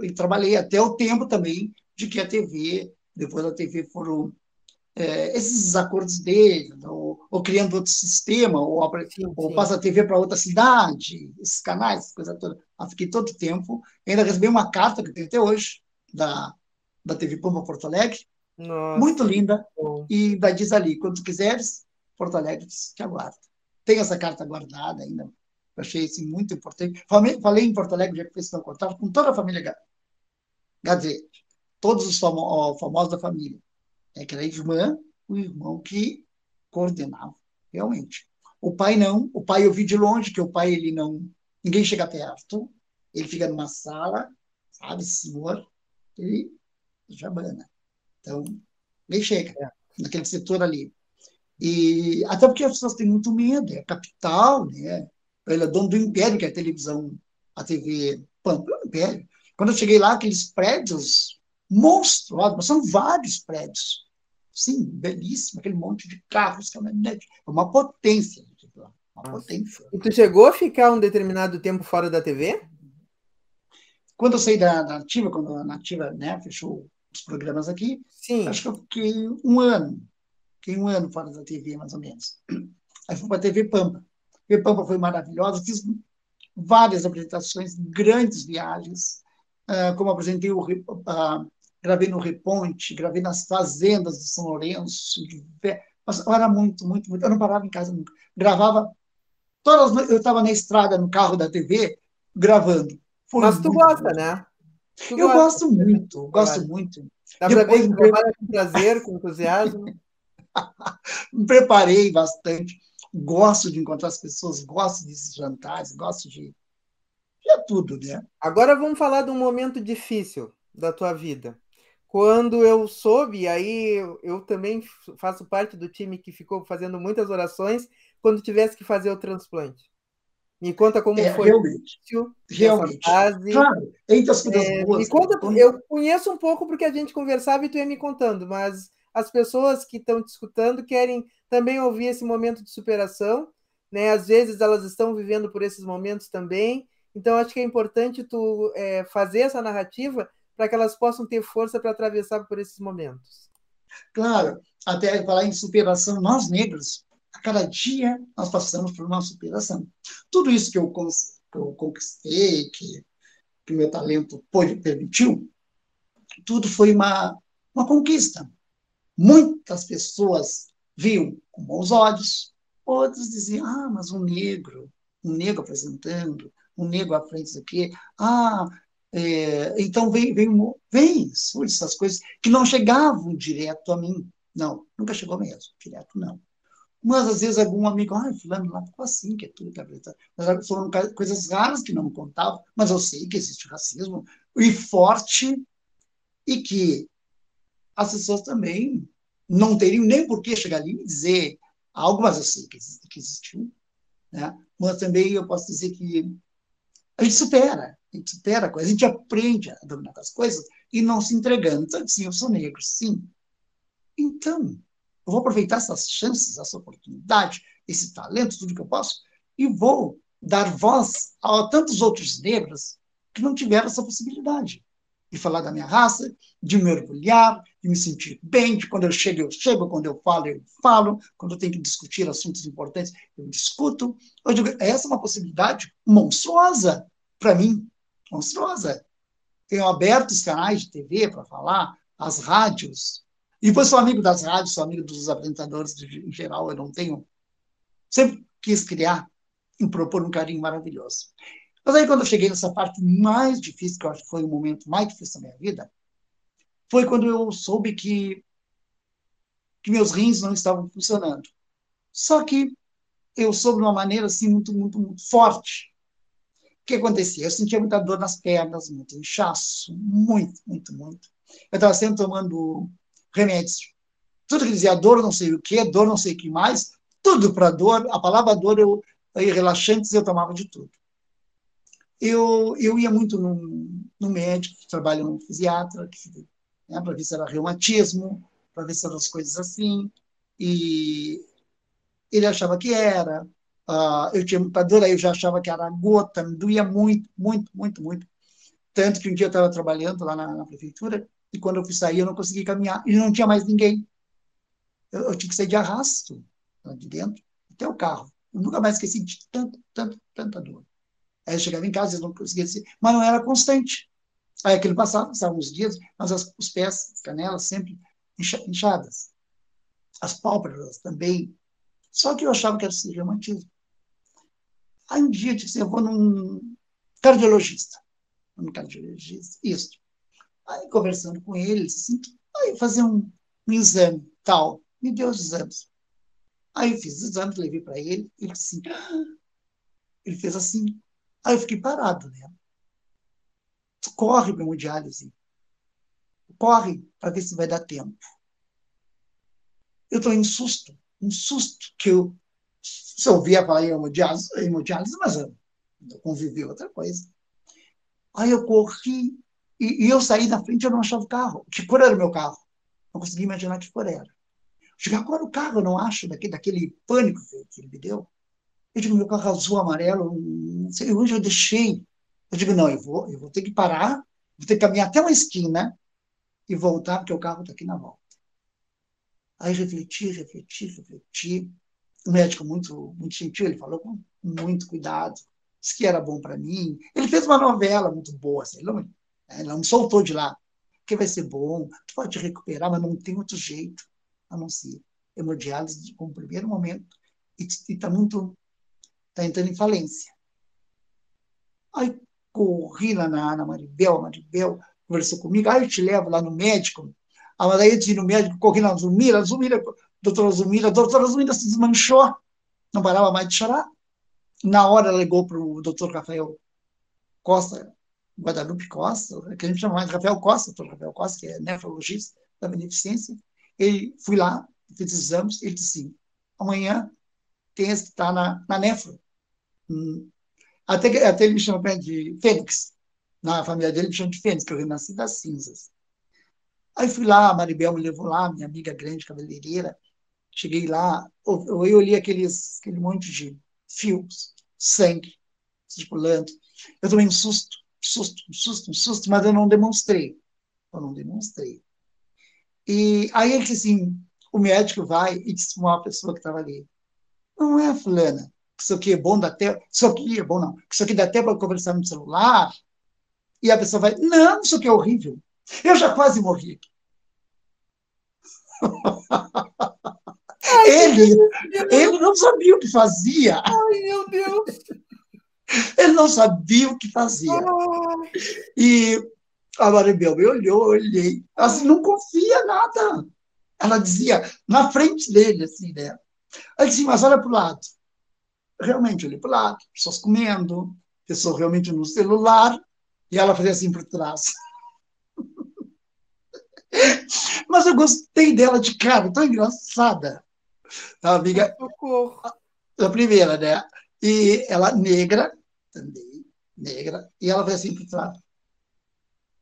E trabalhei até o tempo também de que a TV, depois da TV foram é, esses acordos dele, ou, ou, criando outro sistema, ou, sim, ou sim. passa a TV para outra cidade, esses canais, coisa toda. Eu fiquei todo tempo. Ainda recebi uma carta que tenho até hoje, da, da TV Pumba Porto Alegre, Nossa. muito linda, Bom. e da diz ali, quando quiseres, Porto Alegre te aguarda. Tenho essa carta guardada ainda, eu achei isso muito importante. Falei, falei em Porto Alegre, já que fiz contato com toda a família Gazete, todos os famosos da família é que era a irmã, o irmão que coordenava, realmente. O pai não, o pai eu vi de longe, que o pai ele não, ninguém chega perto, ele fica numa sala, sabe, senhor, ele jabana. Então, ninguém chega é. naquele setor ali. E até porque as pessoas têm muito medo, é capital, né? Ele é dono do império, que é a televisão, a TV Pampa, é um império. Quando eu cheguei lá, aqueles prédios monstruosos, mas são vários prédios. Sim, belíssimo, aquele monte de carros, caminhonete. É uma potência. Uma potência. E tu chegou a ficar um determinado tempo fora da TV? Quando eu saí da, da Nativa, quando a Nativa né, fechou os programas aqui, Sim. acho que eu fiquei um ano. Fiquei um ano fora da TV, mais ou menos. Aí fui para a TV Pampa. A TV Pampa foi maravilhosa, fiz várias apresentações, grandes viagens, uh, como apresentei o, uh, gravei no Reponte, gravei nas fazendas de São Lourenço, de... mas era muito, muito, muito. Eu não parava em casa nunca. Gravava todas eu estava na estrada no carro da TV gravando. Foi mas tu gosta, né? Tu eu gosta. gosto muito, gosto muito. Dá para ver que trabalha com prazer, com entusiasmo. [laughs] me preparei bastante. Gosto de encontrar as pessoas, gosto desses jantares, gosto de, de tudo, né? Agora vamos falar de um momento difícil da tua vida quando eu soube, aí eu, eu, também faço parte do time que ficou fazendo muitas orações, quando tivesse que fazer o transplante. Me conta como é, foi realmente, realmente. Fase. Claro, entre as coisas é, boas. Me conta, eu conheço um pouco porque a gente conversava e tu ia me contando, mas as pessoas que estão te escutando querem também ouvir esse momento de superação, né? Às vezes elas estão vivendo por esses momentos também, então acho que é importante tu é, fazer essa narrativa para que elas possam ter força para atravessar por esses momentos. Claro, até falar em superação, nós negros, a cada dia nós passamos por uma superação. Tudo isso que eu, que eu conquistei, que, que meu talento pôde, permitiu, tudo foi uma, uma conquista. Muitas pessoas viam com bons olhos, outros diziam, ah, mas um negro, um negro apresentando, um negro à frente aqui, ah, é, então, vem, vem, vem essas coisas que não chegavam direto a mim. Não, nunca chegou mesmo, direto não. Mas, às vezes, algum amigo, ah, fulano lá ficou assim, que é tudo cabreta. Mas foram coisas raras que não contavam, mas eu sei que existe racismo, e forte, e que as pessoas também não teriam nem por que chegar ali e dizer algo, mas eu sei que, que existiu. Né? Mas também eu posso dizer que a gente supera a gente supera a coisa, a gente aprende a dominar as coisas e não se entregando. Então, sim, eu sou negro, sim. Então, eu vou aproveitar essas chances, essa oportunidade, esse talento, tudo que eu posso, e vou dar voz a tantos outros negros que não tiveram essa possibilidade. De falar da minha raça, de me orgulhar, de me sentir bem, de quando eu chego, eu chego, quando eu falo, eu falo, quando eu tenho que discutir assuntos importantes, eu discuto. Digo, essa é uma possibilidade monstruosa para mim, monstruosa. Tenho aberto os canais de TV para falar, as rádios. E depois sou amigo das rádios, sou amigo dos apresentadores em geral, eu não tenho. Sempre quis criar e propor um carinho maravilhoso. Mas aí, quando eu cheguei nessa parte mais difícil, que eu acho que foi o momento mais difícil da minha vida, foi quando eu soube que, que meus rins não estavam funcionando. Só que eu soube de uma maneira assim muito, muito, muito forte. O que acontecia? Eu sentia muita dor nas pernas, muito inchaço, muito, muito, muito. Eu estava sempre tomando remédios. Tudo que dizia dor não sei o que, dor não sei o que mais, tudo para dor. A palavra dor, eu, eu, relaxantes, eu tomava de tudo. Eu, eu ia muito no, médico, que trabalha no fisiatra, né, para ver se era reumatismo, para ver se eram as coisas assim. E ele achava que era. Uh, eu tinha muita dor, aí eu já achava que era gota, me doía muito, muito, muito, muito. Tanto que um dia eu estava trabalhando lá na, na, prefeitura e quando eu fui sair eu não consegui caminhar e não tinha mais ninguém. Eu, eu tinha que sair de arrasto lá de dentro até o carro. Eu nunca mais esqueci de tanto, tanto, tanta dor. Aí eu chegava em casa e não conseguia descer, mas não era constante. Aí aquilo passava, passavam uns dias, mas as, os pés, as canelas sempre inchadas. As pálpebras também. Só que eu achava que era reumatismo. Aí um dia eu disse, eu vou num cardiologista. Um cardiologista, isso. Aí conversando com ele, disse assim, aí fazer um, um exame, tal. Me deu os exames. Aí eu fiz os exames, levei para ele, ele disse assim, ah! [gasps] ele fez assim. Aí eu fiquei parado, né? Corre para hemodiálise. Corre para ver se vai dar tempo. Eu estou em susto, um susto que eu se ouvia falar em hemodiálise, hemodiálise mas eu, convivi outra coisa. Aí eu corri e, e, eu saí da frente eu não achava o carro. Que cor era o meu carro? Não consegui imaginar que cor era. Chegar agora o carro, eu não acho, daquele, daquele pânico que, ele me deu. Eu digo, meu carro azul, amarelo, não sei onde eu deixei. Eu digo, não, eu vou, eu vou ter que parar, vou ter que caminhar até uma esquina e voltar, porque o carro está aqui na volta. Aí refleti, refleti, refleti. O médico muito, muito gentil, ele falou com muito cuidado, disse que era bom para mim. Ele fez uma novela muito boa, assim, ele, não, ele não me soltou de lá, que vai ser bom, tu pode recuperar, mas não tem outro jeito a não ser hemodiálise como primeiro momento e está muito, está entrando em falência. Aí corri lá na, na Maribel, a Maribel conversou comigo, aí eu te levo lá no médico, a daí eu no médico, corri na Zumira, Zumira, doutora Zumira, a doutora Zumira se desmanchou, não parava mais de chorar. Na hora ela ligou para o doutor Rafael Costa, Guadalupe Costa, que a gente chama mais de Rafael Costa, doutor Rafael Costa, que é nefrologista da Beneficência. Ele fui lá, fiz exames, ele disse assim, amanhã esse que está na, na nefro. Hum. Até, até ele me chama de Fênix. Na família dele me chama de Fênix, que eu renasci das cinzas. Aí fui lá, a Maribel me levou lá, minha amiga grande cabeleireira. Cheguei lá, eu, eu olhei aqueles, aquele monte de fios, sangue circulando. Eu tomei um susto, susto, um susto, um susto, mas eu não demonstrei. Eu não demonstrei. E aí ele disse assim, o médico vai e disse para uma pessoa que estava ali, não é fulana, que isso aqui é bom, dá até, isso aqui é bom não, que isso aqui dá até para conversar no celular. E a pessoa vai, não, isso aqui é horrível. Eu já quase morri. [laughs] Ai, ele, ele não sabia o que fazia. Ai, meu Deus! Ele não sabia o que fazia. Ai. E a Maribel me olhou, eu olhei. Assim, não confia nada. Ela dizia, na frente dele, assim, né? Aí disse, mas olha para o lado. Realmente, olhei para o lado, pessoas comendo, pessoas realmente no celular, e ela fazia assim por trás. [laughs] Mas eu gostei dela de cara, tão engraçada. A amiga. A primeira, né? E ela negra, também, negra, e ela foi assim para.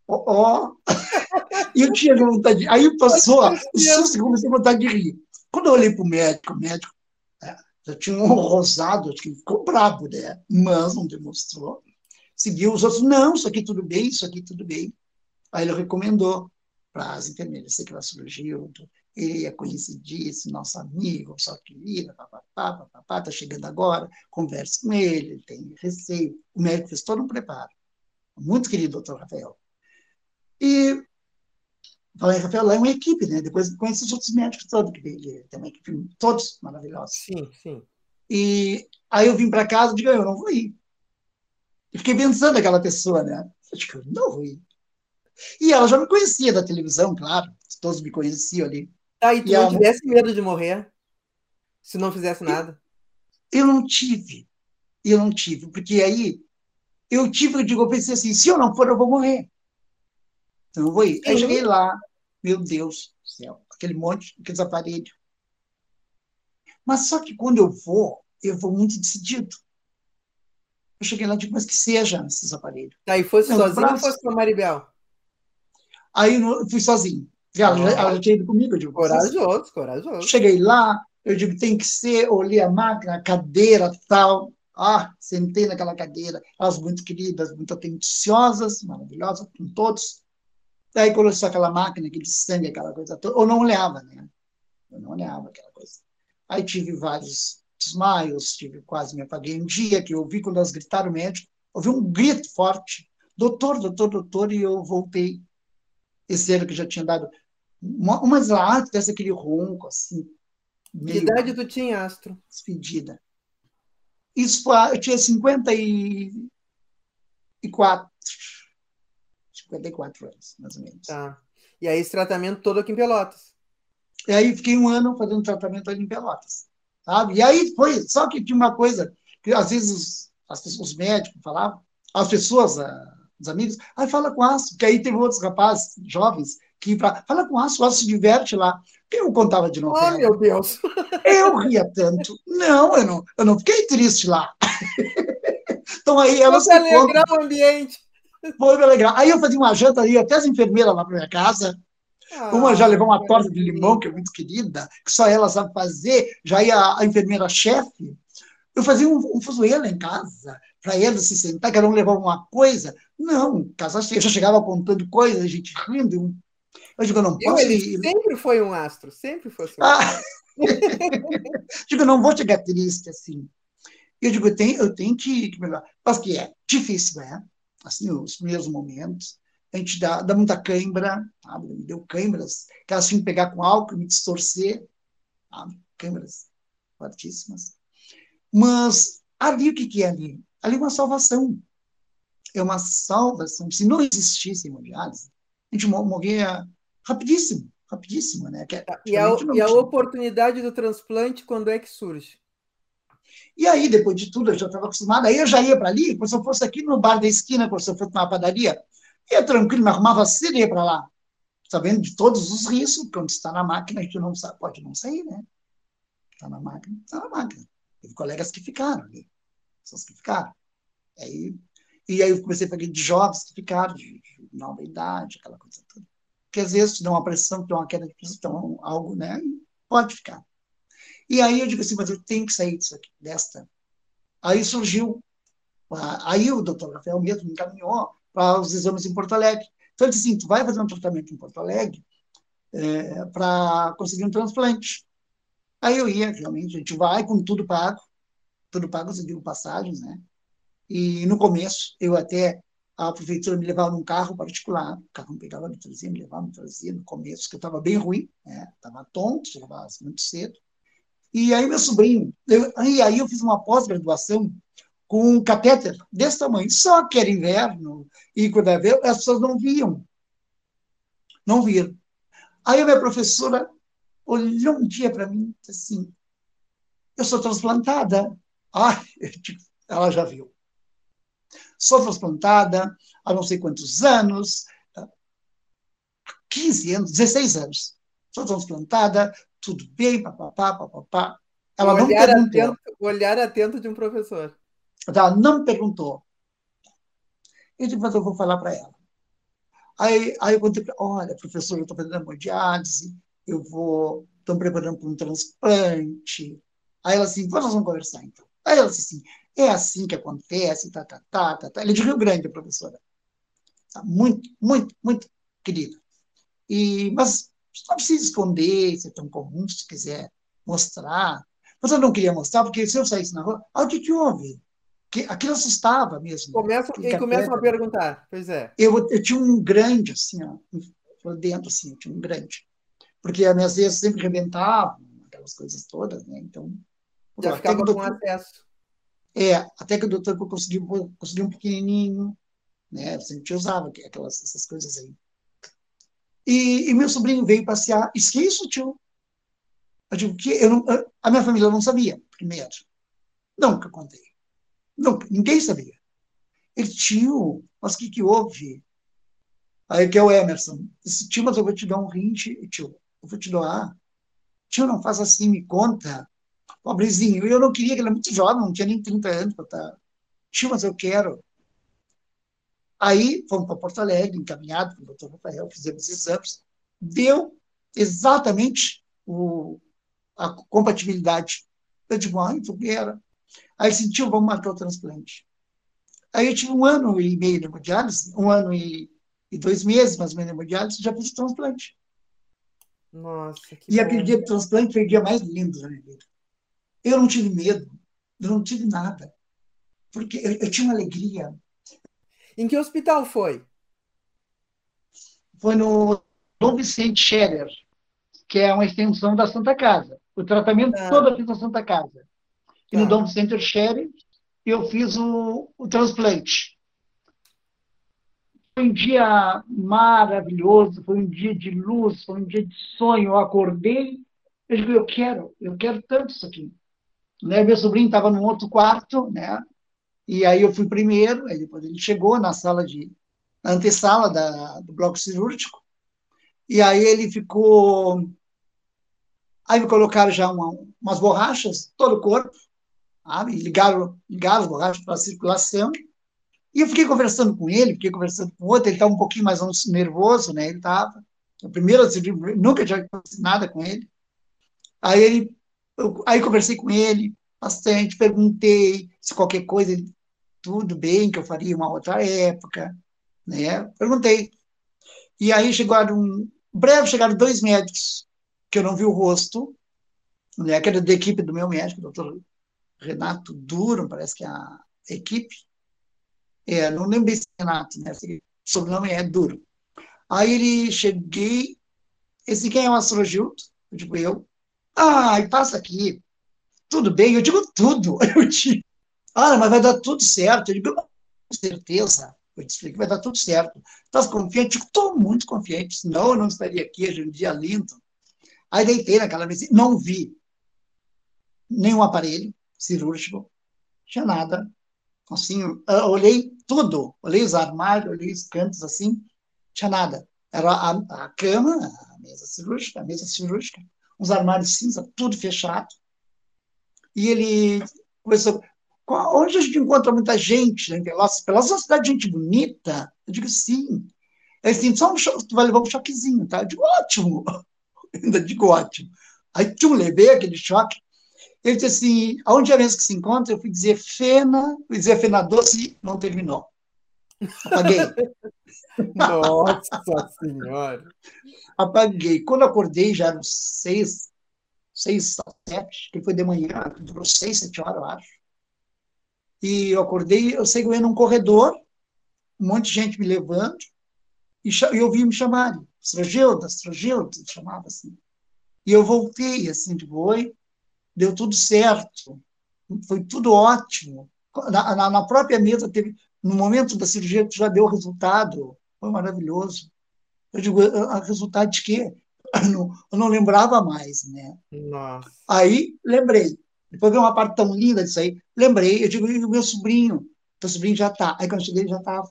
Ó, ó. [laughs] E eu tinha vontade de. Aí passou, o susto comecei a vontade de rir. Quando eu olhei para o médico, o médico né, já tinha um rosado, acho que ficou brabo, né? Mas não demonstrou. Seguiu os outros, não, isso aqui tudo bem, isso aqui tudo bem. Aí ele recomendou para as enfermeiras, sei que ela surgiu, ele é conhecidíssimo, nosso amigo, só querida, papapá, papapá, está chegando agora, converse com ele, ele tem receio. O médico fez todo um preparo. Muito querido, doutor Rafael. E falei, Rafael, lá é uma equipe, né? Depois conheci os outros médicos todos, que tem uma equipe, todos maravilhosos. Sim, sim. E aí eu vim para casa e digo, eu não vou ir. E fiquei pensando naquela pessoa, né? Eu digo, eu não vou ir. E ela já me conhecia da televisão, claro, todos me conheciam ali. Ah, e tu e não ela... tivesse medo de morrer? Se não fizesse nada? Eu, eu não tive. Eu não tive, porque aí eu tive, eu digo, eu pensei assim, se eu não for, eu vou morrer. Então eu vou ir. Aí cheguei lá, meu Deus do céu, aquele monte, aqueles aparelhos. Mas só que quando eu vou, eu vou muito decidido. Eu cheguei lá e digo, mas que seja esses aparelhos. Tá, e fosse sozinho ou fosse com a Maribel? Aí eu fui sozinho. Ela, ela já tinha ido comigo. Eu digo, corajoso, corajoso. Cheguei lá, eu digo, tem que ser, olhei a máquina, a cadeira, tal. Ah, sentei naquela cadeira, elas muito queridas, muito atenciosas, maravilhosas, com todos. Daí começou aquela máquina, aquele sangue, aquela coisa toda. Eu não olhava, né? Eu não olhava aquela coisa. Aí tive vários desmaios, tive quase me apaguei um dia, que eu ouvi quando elas gritaram médico, ouvi um grito forte, doutor, doutor, doutor, e eu voltei. Esse ano que já tinha dado uma, umas lá, desse aquele ronco, assim. Que idade tu tinha, Astro? Despedida. Isso foi, eu tinha 54. 54 anos, mais ou menos. Tá. E aí esse tratamento todo aqui em Pelotas? E aí fiquei um ano fazendo tratamento ali em Pelotas. Sabe? E aí foi, só que tinha uma coisa que às vezes os, os médicos falavam, as pessoas, ah, os amigos, aí fala com aço, porque aí teve outros rapazes jovens que pra, fala com aço, o aço se diverte lá. Eu contava de novo. Oh, meu Deus! Eu ria tanto. Não, eu não, eu não fiquei triste lá. [laughs] então aí elas Foi alegrar o ambiente. Foi alegrar. Aí eu fazia uma janta ali, até as enfermeiras lá para minha casa. Ah, uma já levou uma torta de limão, que é muito querida, que só ela sabe fazer. Já ia a enfermeira-chefe. Eu fazia um, um fuzuelo em casa, para eles se sentar, cada um levava uma coisa. Não, casa cheia. Eu já chegava contando coisas, a gente rindo. Eu digo, eu não posso. Eu, ele sempre foi um astro, sempre foi assim. Ah. [laughs] digo, eu não vou chegar triste assim. Eu digo, eu tenho, eu tenho que, que melhorar. Mas que é difícil, né? Assim, os primeiros momentos a gente dá, dá muita cãibra, sabe? me deu câimbras, que elas tinham que pegar com álcool e me distorcer, sabe? câimbras fortíssimas. Mas ali, o que, que é ali? Ali é uma salvação. É uma salvação. Se não existisse hemodiálise, a gente morria rapidíssimo, rapidíssimo. Né? Que, é e a, e a oportunidade do transplante, quando é que surge? E aí, depois de tudo, eu já estava acostumada. Aí eu já ia para ali, como se eu fosse aqui no bar da esquina, como se eu fosse numa padaria, Ia tranquilo, me arrumava cedo e ia para lá, sabendo de todos os riscos, quando está na máquina, a gente não sabe, pode não sair, né? Está na máquina, está na máquina. Teve colegas que ficaram ali, pessoas que ficaram. Aí, e aí eu comecei a pegar de jovens que ficaram, de, de nova idade, aquela coisa toda. Porque às vezes te dá uma pressão, te dá uma queda de pressão, algo, né? Pode ficar. E aí eu digo assim, mas eu tenho que sair disso aqui, desta. Aí surgiu, aí o doutor Rafael mesmo me encaminhou para os exames em Porto Alegre. Então, ele disse assim, tu vai fazer um tratamento em Porto Alegre é, para conseguir um transplante. Aí eu ia, realmente, a gente vai com tudo pago, tudo pago, digo passagens, né? E no começo, eu até, a prefeitura me levava num carro particular, o carro me pegava, me trazia, me levava, me trazia, no começo, que eu estava bem ruim, né? Estava tonto, chegava muito cedo. E aí meu sobrinho, eu, e aí eu fiz uma pós-graduação com um catéter desse tamanho. Só que era inverno e quando era as pessoas não viam. Não viam. Aí a minha professora olhou um dia para mim e disse assim: Eu sou transplantada. [laughs] Ah, ela já viu. Sou transplantada há não sei quantos anos, 15 anos, 16 anos. Sou transplantada, tudo bem, papapá, papapá. Ela o não perguntou. Atento, o olhar atento de um professor. Ela não perguntou. Eu disse, mas eu vou falar para ela. Aí, aí eu contei, olha, professor, eu estou fazendo hemodiálise, eu vou, estou preparando para um transplante. Aí ela assim, vamos conversar então. Aí ela disse assim, é assim que acontece, tá, tá, tá, tá, tá. Ele é de Rio Grande, a professora. Tá, muito, muito, muito querida. E, mas não precisa esconder, se é tão comum, se quiser mostrar. Mas eu não queria mostrar, porque se eu saísse na rua, ah, o que, que houve? que aquilo assustava mesmo. Começa, e começam a perguntar, pois é. Eu, eu tinha um grande, assim, ó, dentro, assim, eu tinha um grande. Porque as minhas vezes sempre rebentavam, aquelas coisas todas, né? Então. Já ficava com acesso. É, até que o doutor conseguiu, conseguiu um pequenininho, né? A gente usava aquelas, essas coisas aí. E, e meu sobrinho veio passear. Isso que isso, tio? Eu digo que eu não, a minha família não sabia, primeiro. Nunca contei. Não, ninguém sabia. Ele, tio, mas o que, que houve? Aí que é o Emerson. Disse, tio, mas eu vou te dar um rim, tio. Eu vou te doar. Tio, não faz assim, me conta. Pobrezinho. E eu não queria, que ele era muito jovem, não tinha nem 30 anos para estar. Tio, mas eu quero. Aí fomos para Porto Alegre, encaminhado com o doutor Rafael, fizemos exames. Deu exatamente o, a compatibilidade. Eu digo, ah, então era. Aí sentiu, vamos marcar o transplante. Aí eu tive um ano e meio de hemodiálise, um ano e, e dois meses mais ou menos de hemodiálise, já fiz o transplante. Nossa, que E bom. aquele dia do transplante foi o dia mais lindo da minha vida. Eu não tive medo, eu não tive nada. Porque eu, eu tinha uma alegria. Em que hospital foi? Foi no Dom Vicente Scherer, que é uma extensão da Santa Casa. O tratamento Ah. todo eu fiz na Santa Casa. E no Tá. Dom Vicente Scherer, eu fiz o, o transplante. Foi um dia maravilhoso, foi um dia de luz, foi um dia de sonho. Eu acordei, eu digo, eu quero, eu quero tanto isso aqui. Né? Meu sobrinho estava num outro quarto, né? E aí eu fui primeiro, aí depois ele chegou na sala de, na antessala da, do bloco cirúrgico, e aí ele ficou, aí me colocaram já uma, umas borrachas, todo o corpo, sabe? Ligaram, ligaram as borrachas para a circulação, e eu fiquei conversando com ele, fiquei conversando com outro, ele estava um pouquinho mais nervoso, né? Ele estava, o primeiro, assim, nunca tinha acontecido nada com ele. Aí ele, eu, aí conversei com ele bastante, perguntei se qualquer coisa, tudo bem, que eu faria uma outra época, né? Perguntei. E aí chegaram, breve chegaram dois médicos que eu não vi o rosto, né? Que era da equipe do meu médico, o doutor Renato Duro, parece que é a equipe. É, não lembro se é Renato, né? O sobrenome é Duro. Aí ele cheguei, esse quem é o astrogildo? Eu digo, eu. E passa aqui. Tudo bem? Eu digo tudo. [laughs] Eu digo, ah, mas vai dar tudo certo. Eu digo, com certeza. Eu te explico, vai dar tudo certo. Estás confiante? Estou muito confiante, senão eu não estaria aqui hoje um dia lindo. Aí deitei naquela mesa, não vi nenhum aparelho cirúrgico, tinha nada. Assim, eu olhei tudo, olhei os armários, olhei os cantos assim, tinha nada. Era a, a cama, a mesa cirúrgica, a mesa cirúrgica, uns armários cinza, tudo fechado. E ele começou, onde a gente encontra muita gente, né? Pelotas é uma cidade de gente bonita. Eu digo, sim. Ele assim, só um choque, tu vai levar um choquezinho, tá? Eu digo, ótimo. Eu [laughs] ainda digo, ótimo. Aí, tchum, levei aquele choque. Ele disse assim, aonde é mesmo que se encontra? Eu fui dizer Fena, fui dizer Fena Doce, não terminou. Apaguei. [laughs] Nossa Senhora! Apaguei. Quando acordei, já eram seis, seis, sete, que foi de manhã, durou seis, sete horas, eu acho. E eu acordei, eu ia num corredor, um monte de gente me levando, e eu ouvi me chamarem. Astrogilda, Astrogilda, chamava assim. E eu voltei, assim, de boi, deu tudo certo, foi tudo ótimo. Na, na, na, própria mesa, teve, no momento da cirurgia, já deu o resultado, foi maravilhoso. Eu digo, resultado de quê? Eu não, eu não lembrava mais, né? Nossa. Aí, lembrei. Depois veio uma parte tão linda disso aí, lembrei, eu digo, e o meu sobrinho? Meu sobrinho já está. Aí, quando eu cheguei, ele já estava,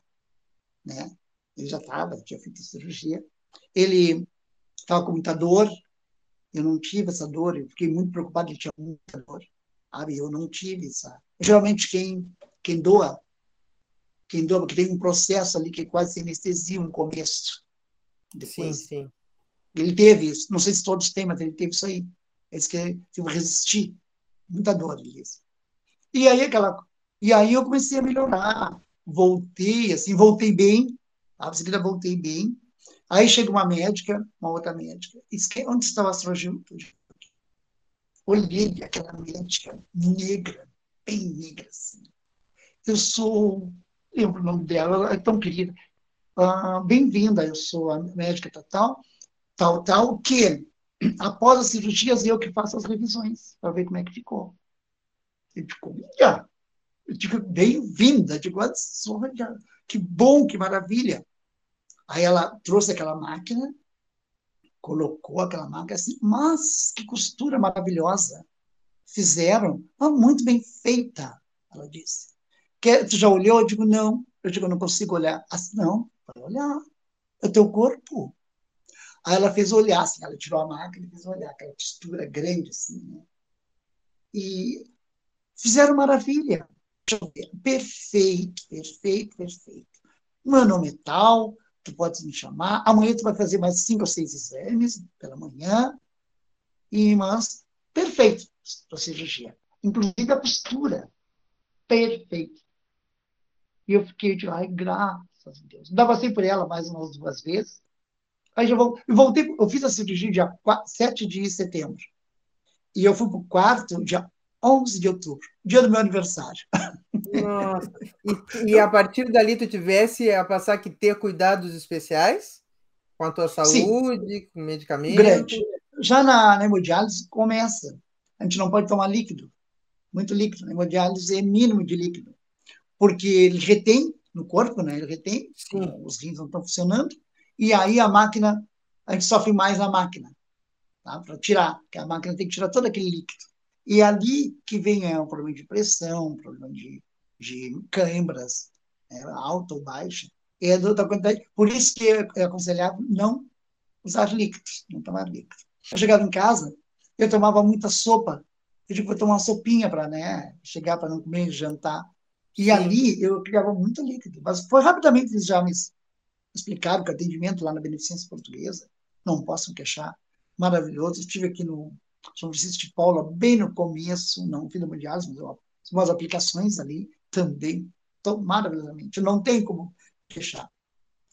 né? Ele já estava, tinha feito a cirurgia. Ele estava com muita dor, eu não tive essa dor, eu fiquei muito preocupado, ele tinha muita dor, sabe? Eu não tive essa. Geralmente, quem, quem doa, quem doa, porque tem um processo ali que é quase sem anestesia, um começo. Depois, sim, sim. Ele teve isso, não sei se todos têm, mas ele teve isso aí. Ele disse que teve resistir, muita dor, ele disse. E aí, aquela, e aí eu comecei a melhorar, voltei, assim, voltei bem, a seguida voltei bem, Aí chega uma médica, uma outra médica, e diz, onde está o astrogildo? Olhei aquela médica negra, bem negra, assim. Eu sou, lembro o nome dela, ela é tão querida. Ah, Bem-vinda, eu sou a médica tal, tal, tal, tal, que após as cirurgias eu que faço as revisões, para ver como é que ficou. Eu digo, olha, eu digo, bem-vinda, digo, olha, que bom, que maravilha. Aí ela trouxe aquela máquina, colocou aquela máquina assim, mas que costura maravilhosa. Fizeram, ah, muito bem feita, ela disse. Quer, tu já olhou? Eu digo, não. Eu digo, eu não consigo olhar. Assim, não, vai olhar. É o teu corpo. Aí ela fez olhar, assim, ela tirou a máquina e fez olhar, aquela textura grande, assim, né? e fizeram maravilha. Perfeito, perfeito, perfeito. Manometal, tu podes me chamar. Amanhã tu vai fazer mais cinco ou seis exames pela manhã. E, mas, perfeito para cirurgia. Inclusive a postura. Perfeito. E eu fiquei de, ai, graças a Deus. Ainda passei por ela mais umas duas vezes. Aí já vou, eu voltei, eu fiz a cirurgia dia 4, 7 de setembro. E eu fui para o quarto dia 11 de outubro, dia do meu aniversário. Nossa. E, e, a partir dali tu tivesse a passar que ter cuidados especiais com a tua saúde, Sim. com medicamento? Grande. Já na, na hemodiálise começa. A gente não pode tomar líquido, muito líquido. Na hemodiálise é mínimo de líquido, porque ele retém no corpo, né? Ele retém, Sim. os rins não estão funcionando, e aí a máquina, a gente sofre mais na máquina, tá? para tirar, porque a máquina tem que tirar todo aquele líquido. E ali que vem é, um problema de pressão, um problema de, de câimbras, é, alta ou baixa, é da quantidade. Por isso que é, aconselhável não usar líquidos, não tomar líquido. Eu chegava em casa, eu tomava muita sopa. Eu digo, vou tomar uma sopinha para né, chegar para não comer e jantar. E ali eu criava muito líquido. Mas foi rapidamente eles já me explicaram que o atendimento lá na Beneficência Portuguesa, não posso queixar, maravilhoso. Estive aqui no São Francisco de Paula, bem no começo, não fiz mundiais, mas eu, umas aplicações ali também, tão maravilhosamente. Não tem como queixar.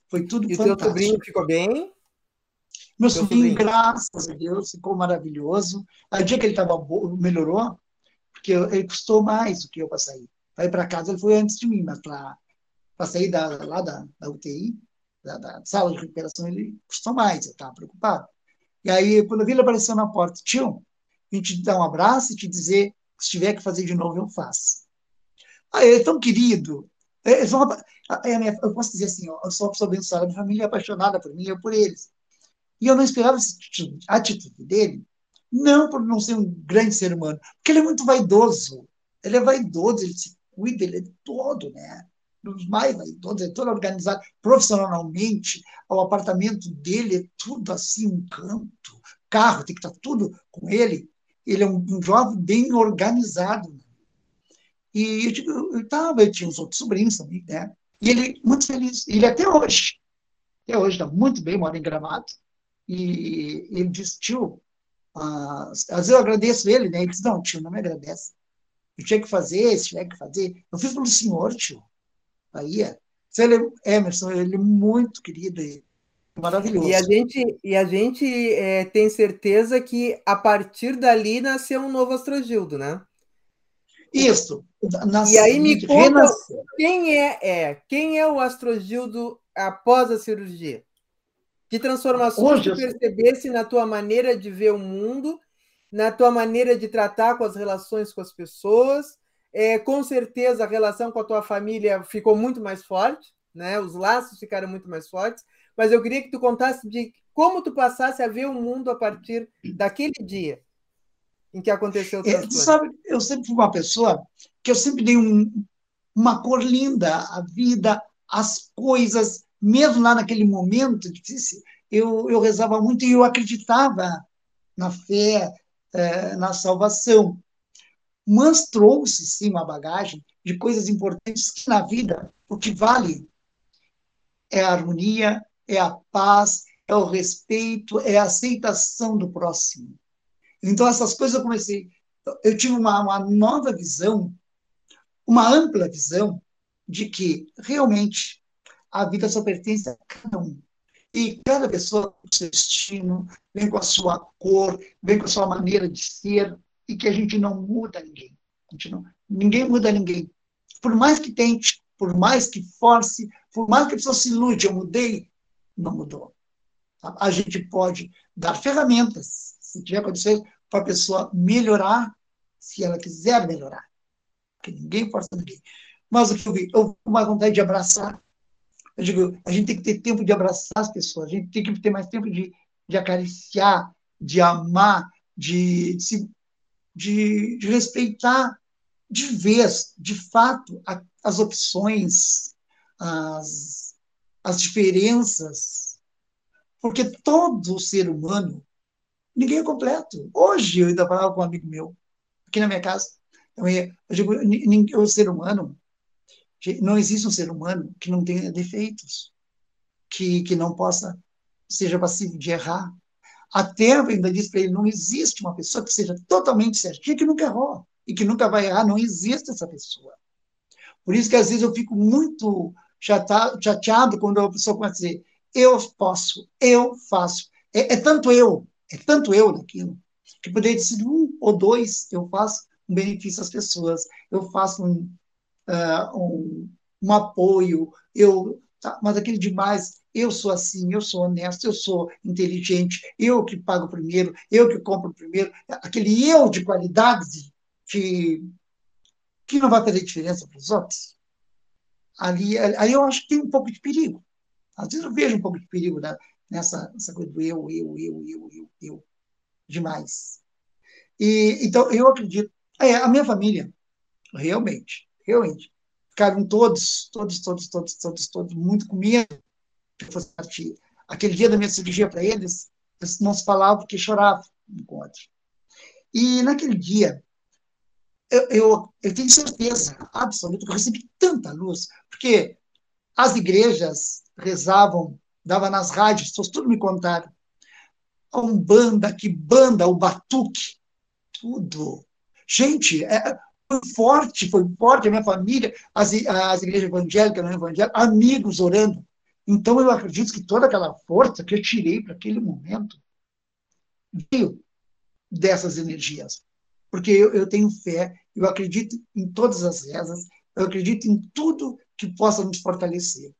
Foi tudo e fantástico. E teu sobrinho ficou bem? Meu sobrinho, graças a Deus, ficou maravilhoso. A dia que ele estava melhorou, porque ele custou mais do que eu para sair. Para ir para casa, ele foi antes de mim, mas para sair da, lá da, da UTI, da, da, sala de recuperação, ele custou mais, eu estava preocupado. E aí, quando eu vi ele apareceu na porta, tio, a gente te dar um abraço e te dizer que se tiver que fazer de novo, eu faço. Aí, ele é tão querido. É, é uma, é minha, eu posso dizer assim, ó, eu sou uma pessoa abençoada, minha família é apaixonada por mim, eu por eles. E eu não esperava essa atitude dele, não por não ser um grande ser humano, porque ele é muito vaidoso. Ele é vaidoso, ele se cuida, ele é todo, né? Dos mais vaidosos, é todo organizado profissionalmente. O apartamento dele é tudo assim, um canto, carro, tem que estar tudo com ele. Ele é um, um jovem bem organizado. E eu, digo, eu, estava, eu tinha uns outros sobrinhos também, né? E ele muito feliz. Ele até hoje, até hoje está muito bem, mora em Gramado e ele disse, tio, ah, às vezes eu agradeço ele, né? Ele disse, não, tio, não me agradece. Eu tinha que fazer, se tiver que fazer. Eu fiz pelo senhor, tio. Aí é. Ele, Emerson, ele é muito querido e maravilhoso. E a gente, e a gente é, tem certeza que a partir dali nasceu um novo Astrogildo, né? Isso. e aí me conta quem é, é, quem é o Astrogildo após a cirurgia? Que transformações Hoje, tu percebesse na tua maneira de ver o mundo, na tua maneira de tratar com as relações com as pessoas. É, com certeza a relação com a tua família ficou muito mais forte, né? Os laços ficaram muito mais fortes. Mas eu queria que tu contasse de como tu passasse a ver o mundo a partir daquele dia em que aconteceu o é, sabe, eu sempre fui uma pessoa que eu sempre dei um, uma cor linda à vida, às coisas, mesmo lá naquele momento eu, eu rezava muito e eu acreditava na fé, é, na salvação. Mas trouxe, sim, uma bagagem de coisas importantes que na vida o que vale é a harmonia, é a paz, é o respeito, é a aceitação do próximo. Então, essas coisas eu comecei. Eu tive uma, uma nova visão, uma ampla visão de que realmente a vida só pertence a cada um. E cada pessoa com seu destino, vem com a sua cor, vem com a sua maneira de ser, e que a gente não muda ninguém. Não, ninguém muda ninguém. Por mais que tente, por mais que force, por mais que a pessoa se ilude, eu mudei, não mudou. A gente pode dar ferramentas, se tiver condições, para a pessoa melhorar, se ela quiser melhorar. Porque ninguém força ninguém. Mas o que eu vi, eu uma vontade de abraçar eu digo, a gente tem que ter tempo de abraçar as pessoas, a gente tem que ter mais tempo de, de acariciar, de amar, de, de, de, de respeitar de vez, de fato, a, as opções, as, as diferenças. Porque todo ser humano, ninguém é completo. Hoje eu ainda falava com um amigo meu, aqui na minha casa. Então, eu digo, o ser humano, não existe um ser humano que não tenha defeitos, que, que não possa, seja passivo de errar. A Terra ainda diz para ele, não existe uma pessoa que seja totalmente certinha, que nunca errou, e que nunca vai errar, não existe essa pessoa. Por isso que às vezes eu fico muito chateado quando a pessoa começa a dizer, eu posso, eu faço. É, é tanto eu, é tanto eu naquilo, que poderia ter sido um ou dois, eu faço um benefício às pessoas, eu faço um, uh, um, um apoio, eu, tá, mas aquele demais, eu sou assim, eu sou honesto, eu sou inteligente, eu que pago primeiro, eu que compro primeiro, aquele eu de qualidade que, que não vai fazer diferença para os outros. Ali, aí eu acho que tem um pouco de perigo. Às vezes eu vejo um pouco de perigo nessa, nessa coisa do eu, eu, eu, eu, eu, eu, demais. E, então, eu acredito. É, a minha família, realmente, realmente, ficaram todos, todos, todos, todos, todos, todos muito com medo que fosse. Aquele dia da minha cirurgia para eles, eles não se falavam porque choravam um com o outro. E naquele dia, eu, eu, eu tenho certeza absoluta que eu recebi tanta luz, porque as igrejas rezavam, dava nas rádios, pessoas tudo me contaram. A Umbanda, que banda, o batuque, tudo. Gente, é, forte, foi forte a minha família, as, as igrejas evangélicas, não evangélicas, amigos orando. Então, eu acredito que toda aquela força que eu tirei para aquele momento veio dessas energias. Porque eu, eu tenho fé, eu acredito em todas as rezas, eu acredito em tudo que possa nos fortalecer.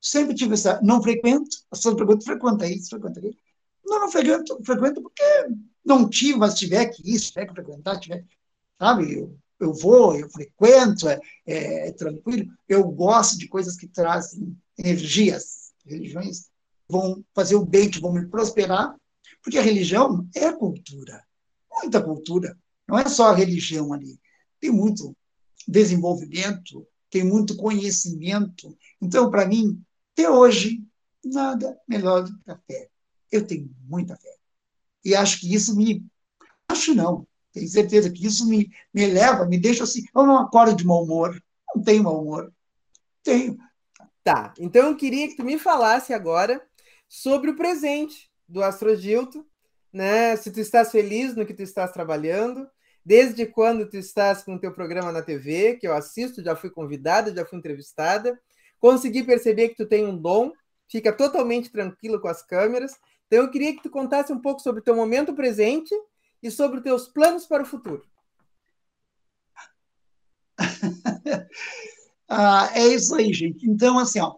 Sempre tive essa. Não frequento, as pessoas perguntam: frequenta isso, frequenta aquilo. Não, não frequento, frequento porque não tive, mas tiver que ir, tiver que frequentar, tiver. Sabe? Eu, eu vou, eu frequento, é, é, é tranquilo. Eu gosto de coisas que trazem energias. Religiões vão fazer o bem, que vão me prosperar, porque a religião é cultura, muita cultura. Não é só a religião ali. Tem muito desenvolvimento, tem muito conhecimento. Então, para mim, até hoje, nada melhor do que a fé. Eu tenho muita fé. E acho que isso me. Acho não. Tenho certeza que isso me, me eleva, me deixa assim. Eu não acordo de mau humor. Não tenho mau humor. Tenho. Tá. Então eu queria que tu me falasse agora sobre o presente do Astrogilto, né? Se tu estás feliz no que tu estás trabalhando, desde quando tu estás com o teu programa na TV, que eu assisto, já fui convidada, já fui entrevistada, consegui perceber que tu tem um dom, fica totalmente tranquilo com as câmeras. Então eu queria que tu contasse um pouco sobre o teu momento presente e sobre os teus planos para o futuro. [laughs] ah, é isso aí, gente. Então, assim, ó,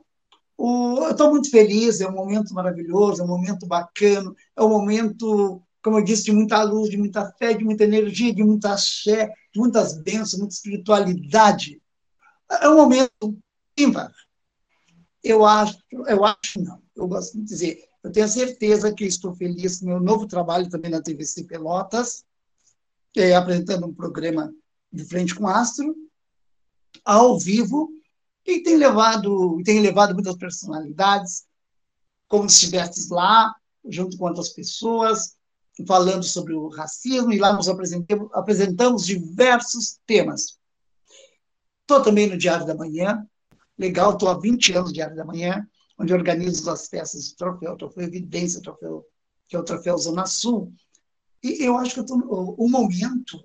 o, eu estou muito feliz, é um momento maravilhoso, é um momento bacana, é um momento, como eu disse, de muita luz, de muita fé, de muita energia, de muita fé, de muitas bênçãos, muita espiritualidade. É um momento ímpar. Eu acho, eu acho não, eu gosto de dizer, eu tenho certeza que estou feliz com meu novo trabalho também na TVC Pelotas, é, apresentando um programa de frente com Astro, ao vivo, e tem levado, tem levado muitas personalidades, como se estivesse lá, junto com outras pessoas, falando sobre o racismo, e lá nos apresentamos diversos temas. Estou também no Diário da Manhã, legal, estou há 20 anos no Diário da Manhã, onde organizo as peças de troféu, troféu Evidência, troféu, que é o troféu Zona Sul. E eu acho que tô, o momento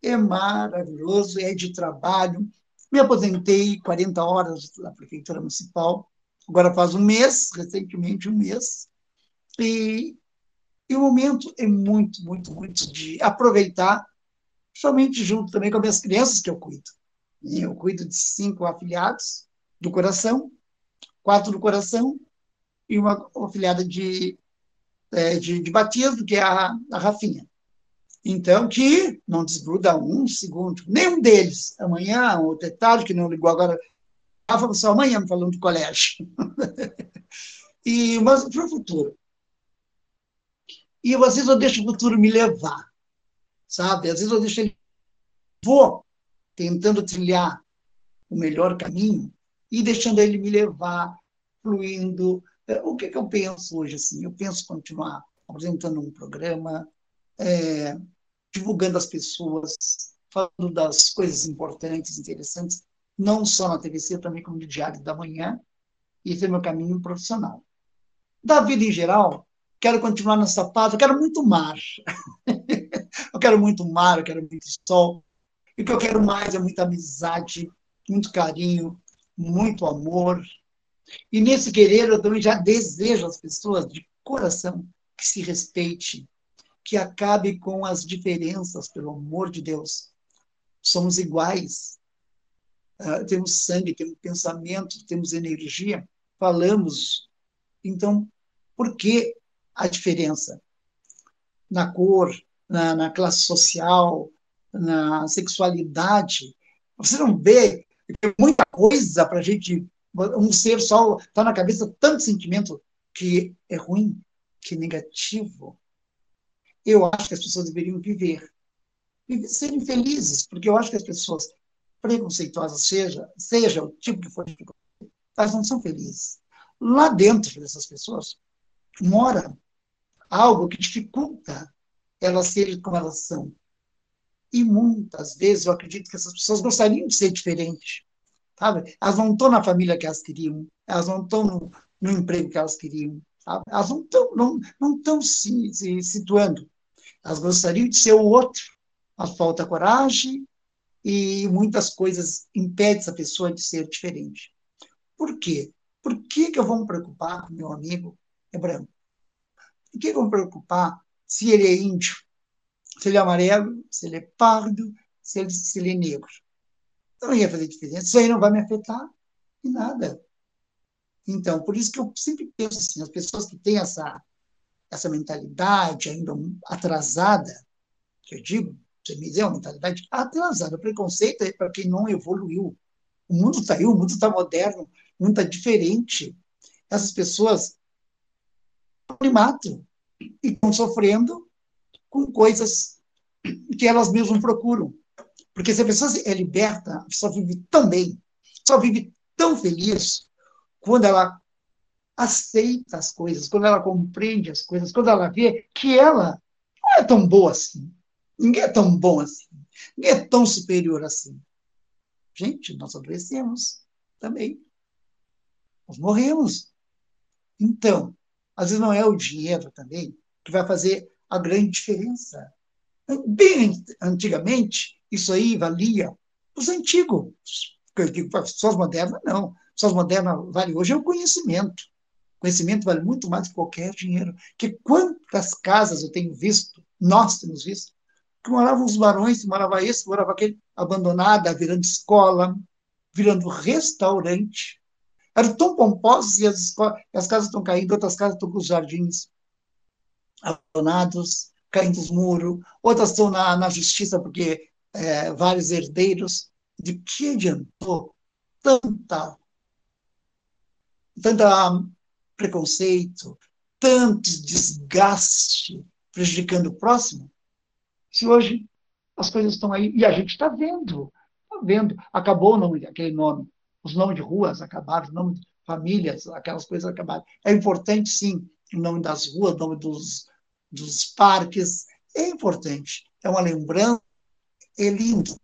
é maravilhoso, é de trabalho. Me aposentei 40 horas da Prefeitura Municipal, agora faz um mês, recentemente um mês, e, e o momento é muito, muito, muito de aproveitar, somente junto também com as minhas crianças que eu cuido. Eu cuido de cinco afiliados do coração, quatro do coração e uma afiliada de, é, de, de batismo, que é a, a Rafinha. Então, que não desgruda um segundo, nenhum deles. Amanhã, ou até tarde, que não ligou agora, Rafa só amanhã falando de colégio. [laughs] e, mas para o futuro. E às vezes eu deixo o futuro me levar, sabe? Às vezes eu deixo ele. Vou tentando trilhar o melhor caminho, e deixando ele me levar, fluindo. É, o que, que eu penso hoje? Assim? Eu penso continuar apresentando um programa, é, divulgando as pessoas, falando das coisas importantes, interessantes, não só na TVC, também como no Diário da Manhã. Esse é meu caminho profissional. Da vida em geral, quero continuar nessa paz, eu quero muito mar. [laughs] eu quero muito mar, eu quero muito sol. E o que eu quero mais é muita amizade, muito carinho, muito amor. E nesse querer eu também já desejo às pessoas de coração que se respeite, que acabe com as diferenças, pelo amor de Deus. Somos iguais. Uh, temos sangue, temos pensamento, temos energia, falamos. Então, por que a diferença? Na cor, na, na classe social, na sexualidade. Você não vê tem muita coisa para a gente. Um ser só está na cabeça tanto sentimento que é ruim, que é negativo. Eu acho que as pessoas deveriam viver, e serem felizes, porque eu acho que as pessoas preconceituosas, seja, seja o tipo que for, elas não são felizes. Lá dentro dessas pessoas mora algo que dificulta elas serem como elas são. E muitas vezes eu acredito que essas pessoas gostariam de ser diferentes. Sabe? Elas não estão na família que elas queriam, elas não estão no, no emprego que elas queriam. Sabe? Elas não estão não, não estão se, se situando. Elas gostariam de ser o outro, mas falta coragem e muitas coisas impedem essa pessoa de ser diferente. Por quê? Por que, que eu vou me preocupar, meu amigo é branco? Por que, que eu vou me preocupar se ele é índio? Se ele é amarelo, se ele é pardo, se ele, se ele é negro. Não ia fazer diferença. Isso aí não vai me afetar em nada. Então, por isso que eu sempre penso assim, as pessoas que têm essa, essa mentalidade ainda atrasada, que eu digo, você me dizer, uma mentalidade atrasada, o preconceito é para quem não evoluiu. O mundo está aí, o mundo está moderno, o mundo está diferente. Essas pessoas matam e estão sofrendo com coisas que elas mesmas procuram. Porque se a pessoa é liberta, a pessoa vive tão bem, só vive tão feliz quando ela aceita as coisas, quando ela compreende as coisas, quando ela vê que ela não é tão boa assim. Ninguém é tão bom assim. Ninguém é tão superior assim. Gente, nós adoecemos também. Nós morremos. Então, às vezes não é o dinheiro também que vai fazer a grande diferença. Bem antigamente, isso aí valia os antigos. Eu digo, pessoas modernas, não. Pessoas modernas vale hoje é o conhecimento. Conhecimento vale muito mais que qualquer dinheiro. Que quantas casas eu tenho visto, nós temos visto, que moravam os barões, morava esse, morava aquele, abandonada, virando escola, virando restaurante. Eram tão pomposos e as, escolas, as casas estão caindo, outras casas estão com os jardins abandonados, caindo os muros, outras estão na, na justiça porque é, vários herdeiros. De que adiantou tanta, tanta preconceito, tanto desgaste prejudicando o próximo, se hoje as coisas estão aí e a gente está vendo, está vendo. Acabou o nome aquele nome, os nomes de ruas acabaram, os nomes de famílias, aquelas coisas acabaram. É importante, sim, o nome das ruas, o nome dos, dos parques, é importante. É uma lembrança, é lindo.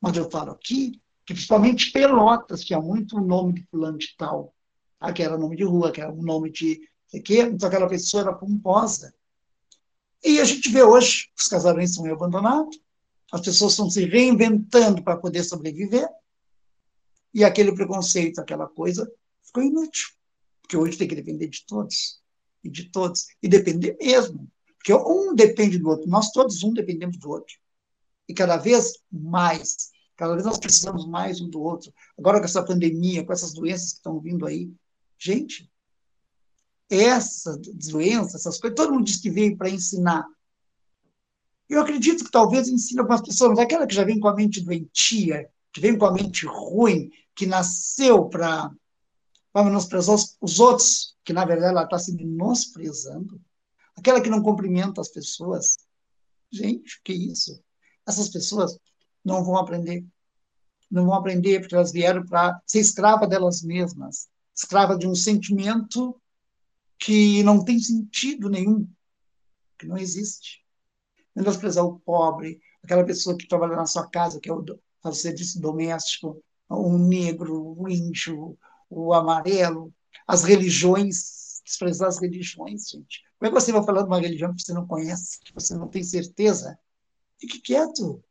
Mas eu falo aqui que principalmente Pelotas, que é muito nome de fulano de tal, tá? que era nome de rua, que era um nome de quê? Então aquela pessoa era pomposa. E a gente vê hoje os casarões estão abandonados, as pessoas estão se reinventando para poder sobreviver, e aquele preconceito, aquela coisa, ficou inútil. Porque hoje tem que depender de todos e de todos, e depender mesmo, porque um depende do outro, nós todos um dependemos do outro, e cada vez mais, cada vez nós precisamos mais um do outro. Agora com essa pandemia, com essas doenças que estão vindo aí, gente, essas doenças, essas coisas, todo mundo diz que veio para ensinar. Eu acredito que talvez ensine algumas pessoas, mas aquela que já vem com a mente doentia, que vem com a mente ruim, que nasceu para menosprezar os, os outros, que na verdade ela está se menosprezando, aquela que não cumprimenta as pessoas. Gente, que isso? Essas pessoas não vão aprender. Não vão aprender porque elas vieram para ser escrava delas mesmas, escrava de um sentimento que não tem sentido nenhum, que não existe. menosprezar o pobre, aquela pessoa que trabalha na sua casa, que é o, serviço doméstico, o negro, o índio, o amarelo, as religiões, desprezar as religiões, gente. Como é que você vai falar de uma religião que você não conhece, que você não tem certeza? Fique quieto.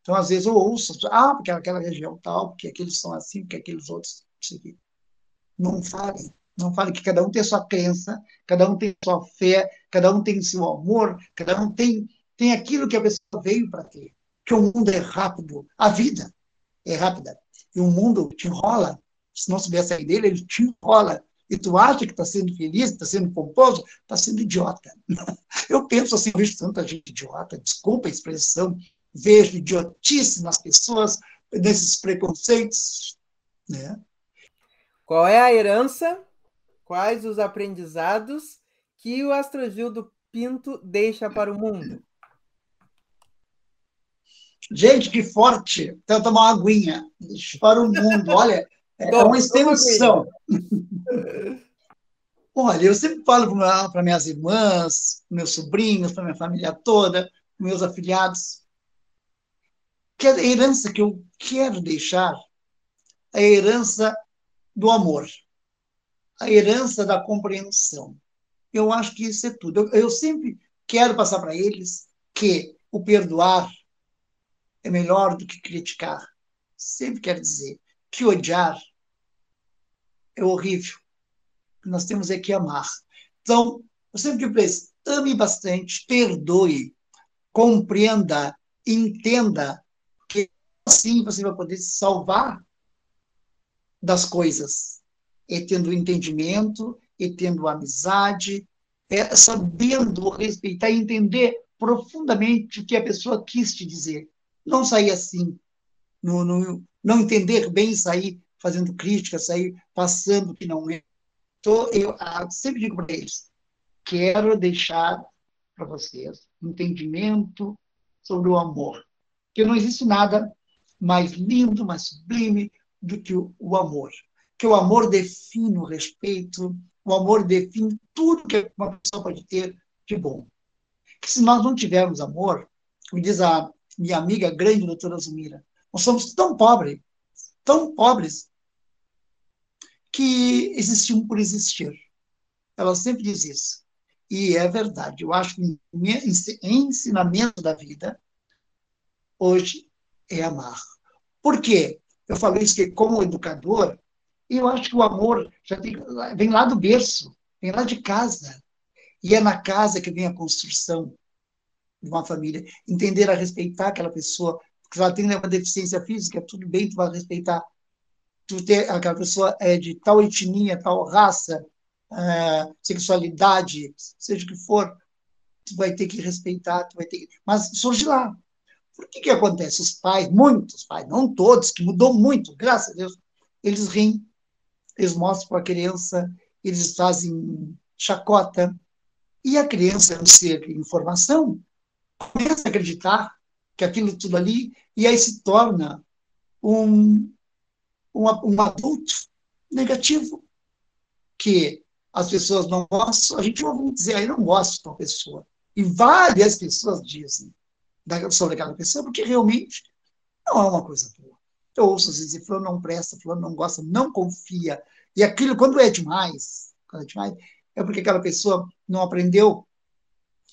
Então, às vezes, eu ouço, ah, porque aquela região tal, porque aqueles são assim, porque aqueles outros. Não fale. Não fale que cada um tem sua crença, cada um tem sua fé, cada um tem seu amor, cada um tem, tem aquilo que a pessoa veio para ter. Que o mundo é rápido, a vida é rápida. E o mundo te enrola. Se não souber sair dele, ele te enrola. E tu acha que está sendo feliz, está sendo pomposo, está sendo idiota. [laughs] Eu penso assim, vejo tanta gente idiota, desculpa a expressão, vejo idiotice nas pessoas, nesses preconceitos. Né? Qual é a herança? Quais os aprendizados que o Astrogildo Pinto deixa para o mundo? Gente, que forte! Então, tomar uma aguinha. Para o mundo, olha, é uma extensão. olha, eu sempre falo para minhas irmãs, meus sobrinhos, para minha família toda, meus afiliados, que a herança que eu quero deixar é a herança do amor, a herança da compreensão. Eu acho que isso é tudo. Eu, eu sempre quero passar para eles que o perdoar é melhor do que criticar. Sempre quero dizer que odiar é horrível. Nós temos é que amar. Então, eu sempre digo para eles, ame bastante, perdoe, compreenda, entenda que assim você vai poder se salvar das coisas. E tendo entendimento, e tendo amizade, é, sabendo respeitar e entender profundamente o que a pessoa quis te dizer não sair assim, no, no, não entender bem, sair fazendo crítica, sair passando que não é. Então, eu ah, sempre digo para eles, quero deixar para vocês entendimento sobre o amor, que não existe nada mais lindo, mais sublime do que o, o amor. Que o amor define o respeito, o amor define tudo que uma pessoa pode ter de bom. Que se nós não tivermos amor, me diz a minha amiga grande, doutora Zumira, nós somos tão pobres, tão pobres, que existimos por existir. Ela sempre diz isso. E é verdade. Eu acho que o ensinamento da vida hoje é amar. Por quê? Eu falo isso que, como educador, eu acho que o amor já tem, vem lá do berço, vem lá de casa. E é na casa que vem a construção de uma família, entender a respeitar aquela pessoa, se ela tem uma deficiência física, tudo bem, tu vai respeitar. Tu ter aquela pessoa é de tal etnia, tal raça, é, sexualidade, seja o que for, tu vai ter que respeitar, tu vai ter que... mas surge lá. Por que que acontece? Os pais, muitos pais, não todos, que mudou muito, graças a Deus, eles riem, eles mostram para a criança, eles fazem chacota, e a criança um ser informação, começa a acreditar que aquilo tudo ali, e aí se torna um, um, um adulto negativo, que as pessoas não gostam, a gente ouve dizer, aí não gosto de uma pessoa. E várias pessoas dizem sobre aquela pessoa, porque realmente não é uma coisa boa. Eu ouço às vezes, fulano não presta, fulano não gosta, não confia. E aquilo, quando é demais, quando é demais, é porque aquela pessoa não aprendeu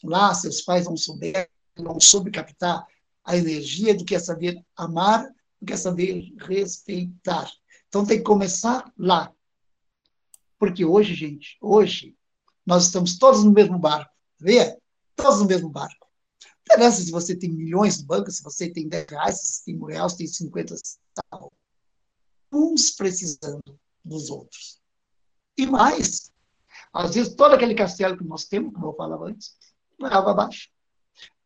lá, seus pais não souberam, não soube captar a energia do que é saber amar, do que é saber respeitar. Então tem que começar lá. Porque hoje, gente, hoje, nós estamos todos no mesmo barco. Vê? Todos no mesmo barco. Não interessa se você tem milhões no banco, se você tem 10 reais, se tem um real, se tem 50 centavos. Uns precisando dos outros. E mais, às vezes todo aquele castelo que nós temos, como eu falava antes, vai abaixo.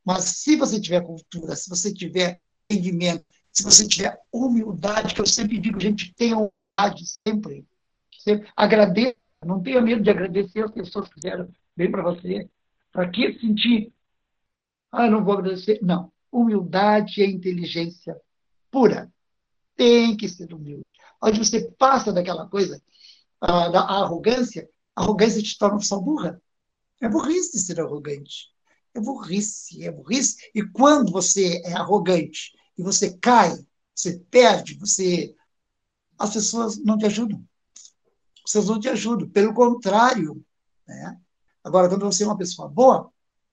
Mas se você tiver cultura, se você tiver entendimento, se você tiver humildade, que eu sempre digo, gente, tenha humildade sempre. sempre. Agradeça, não tenha medo de agradecer as pessoas que fizeram bem para você. Para que sentir, ah, não vou agradecer? Não. Humildade é inteligência pura. Tem que ser humilde. Onde você passa daquela coisa, ah, da arrogância, a arrogância te torna pessoa burra. É burrice ser arrogante. É burrice, é burrice. E quando você é arrogante e você cai, você perde, você. As pessoas não te ajudam. As pessoas não te ajudam. Pelo contrário. Né? Agora, quando você é uma pessoa boa,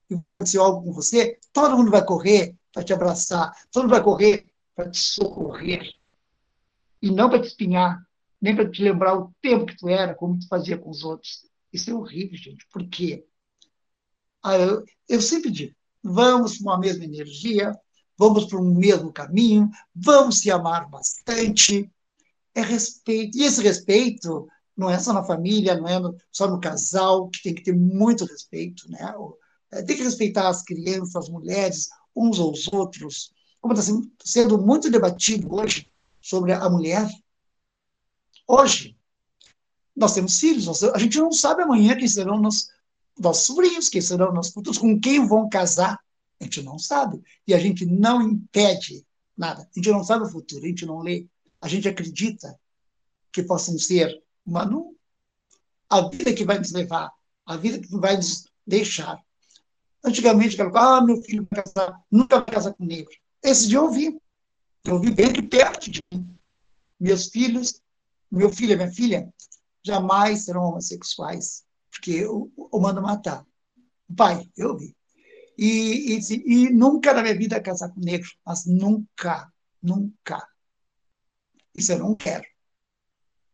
e acontecer algo com você, todo mundo vai correr para te abraçar, todo mundo vai correr para te socorrer. E não para te espinhar, nem para te lembrar o tempo que tu era, como tu fazia com os outros. Isso é horrível, gente. Por quê? Ah, eu, eu sempre digo, vamos para uma mesma energia, vamos para um mesmo caminho, vamos se amar bastante. É respeito. E esse respeito não é só na família, não é no, só no casal, que tem que ter muito respeito, né? É, tem que respeitar as crianças, as mulheres, uns aos outros. Como está sendo muito debatido hoje sobre a mulher. Hoje, nós temos filhos, nós, a gente não sabe amanhã quem serão nossos, nossos sobrinhos, quem serão nossos futuros, com quem vão casar. A gente não sabe. E a gente não impede nada. A gente não sabe o futuro, a gente não lê. A gente acredita que possam ser uma, a vida que vai nos levar, a vida que vai nos deixar. Antigamente, aquela ah, meu filho vai casar, nunca vai casar com negro. Esse dia eu ouvi. Eu ouvi bem aqui perto de mim. Meus filhos, meu filho e minha filha, jamais serão homossexuais, porque eu, eu mando matar. Pai, eu ouvi. E, e, e nunca na minha vida casar com negro, mas nunca, nunca. Isso eu não quero.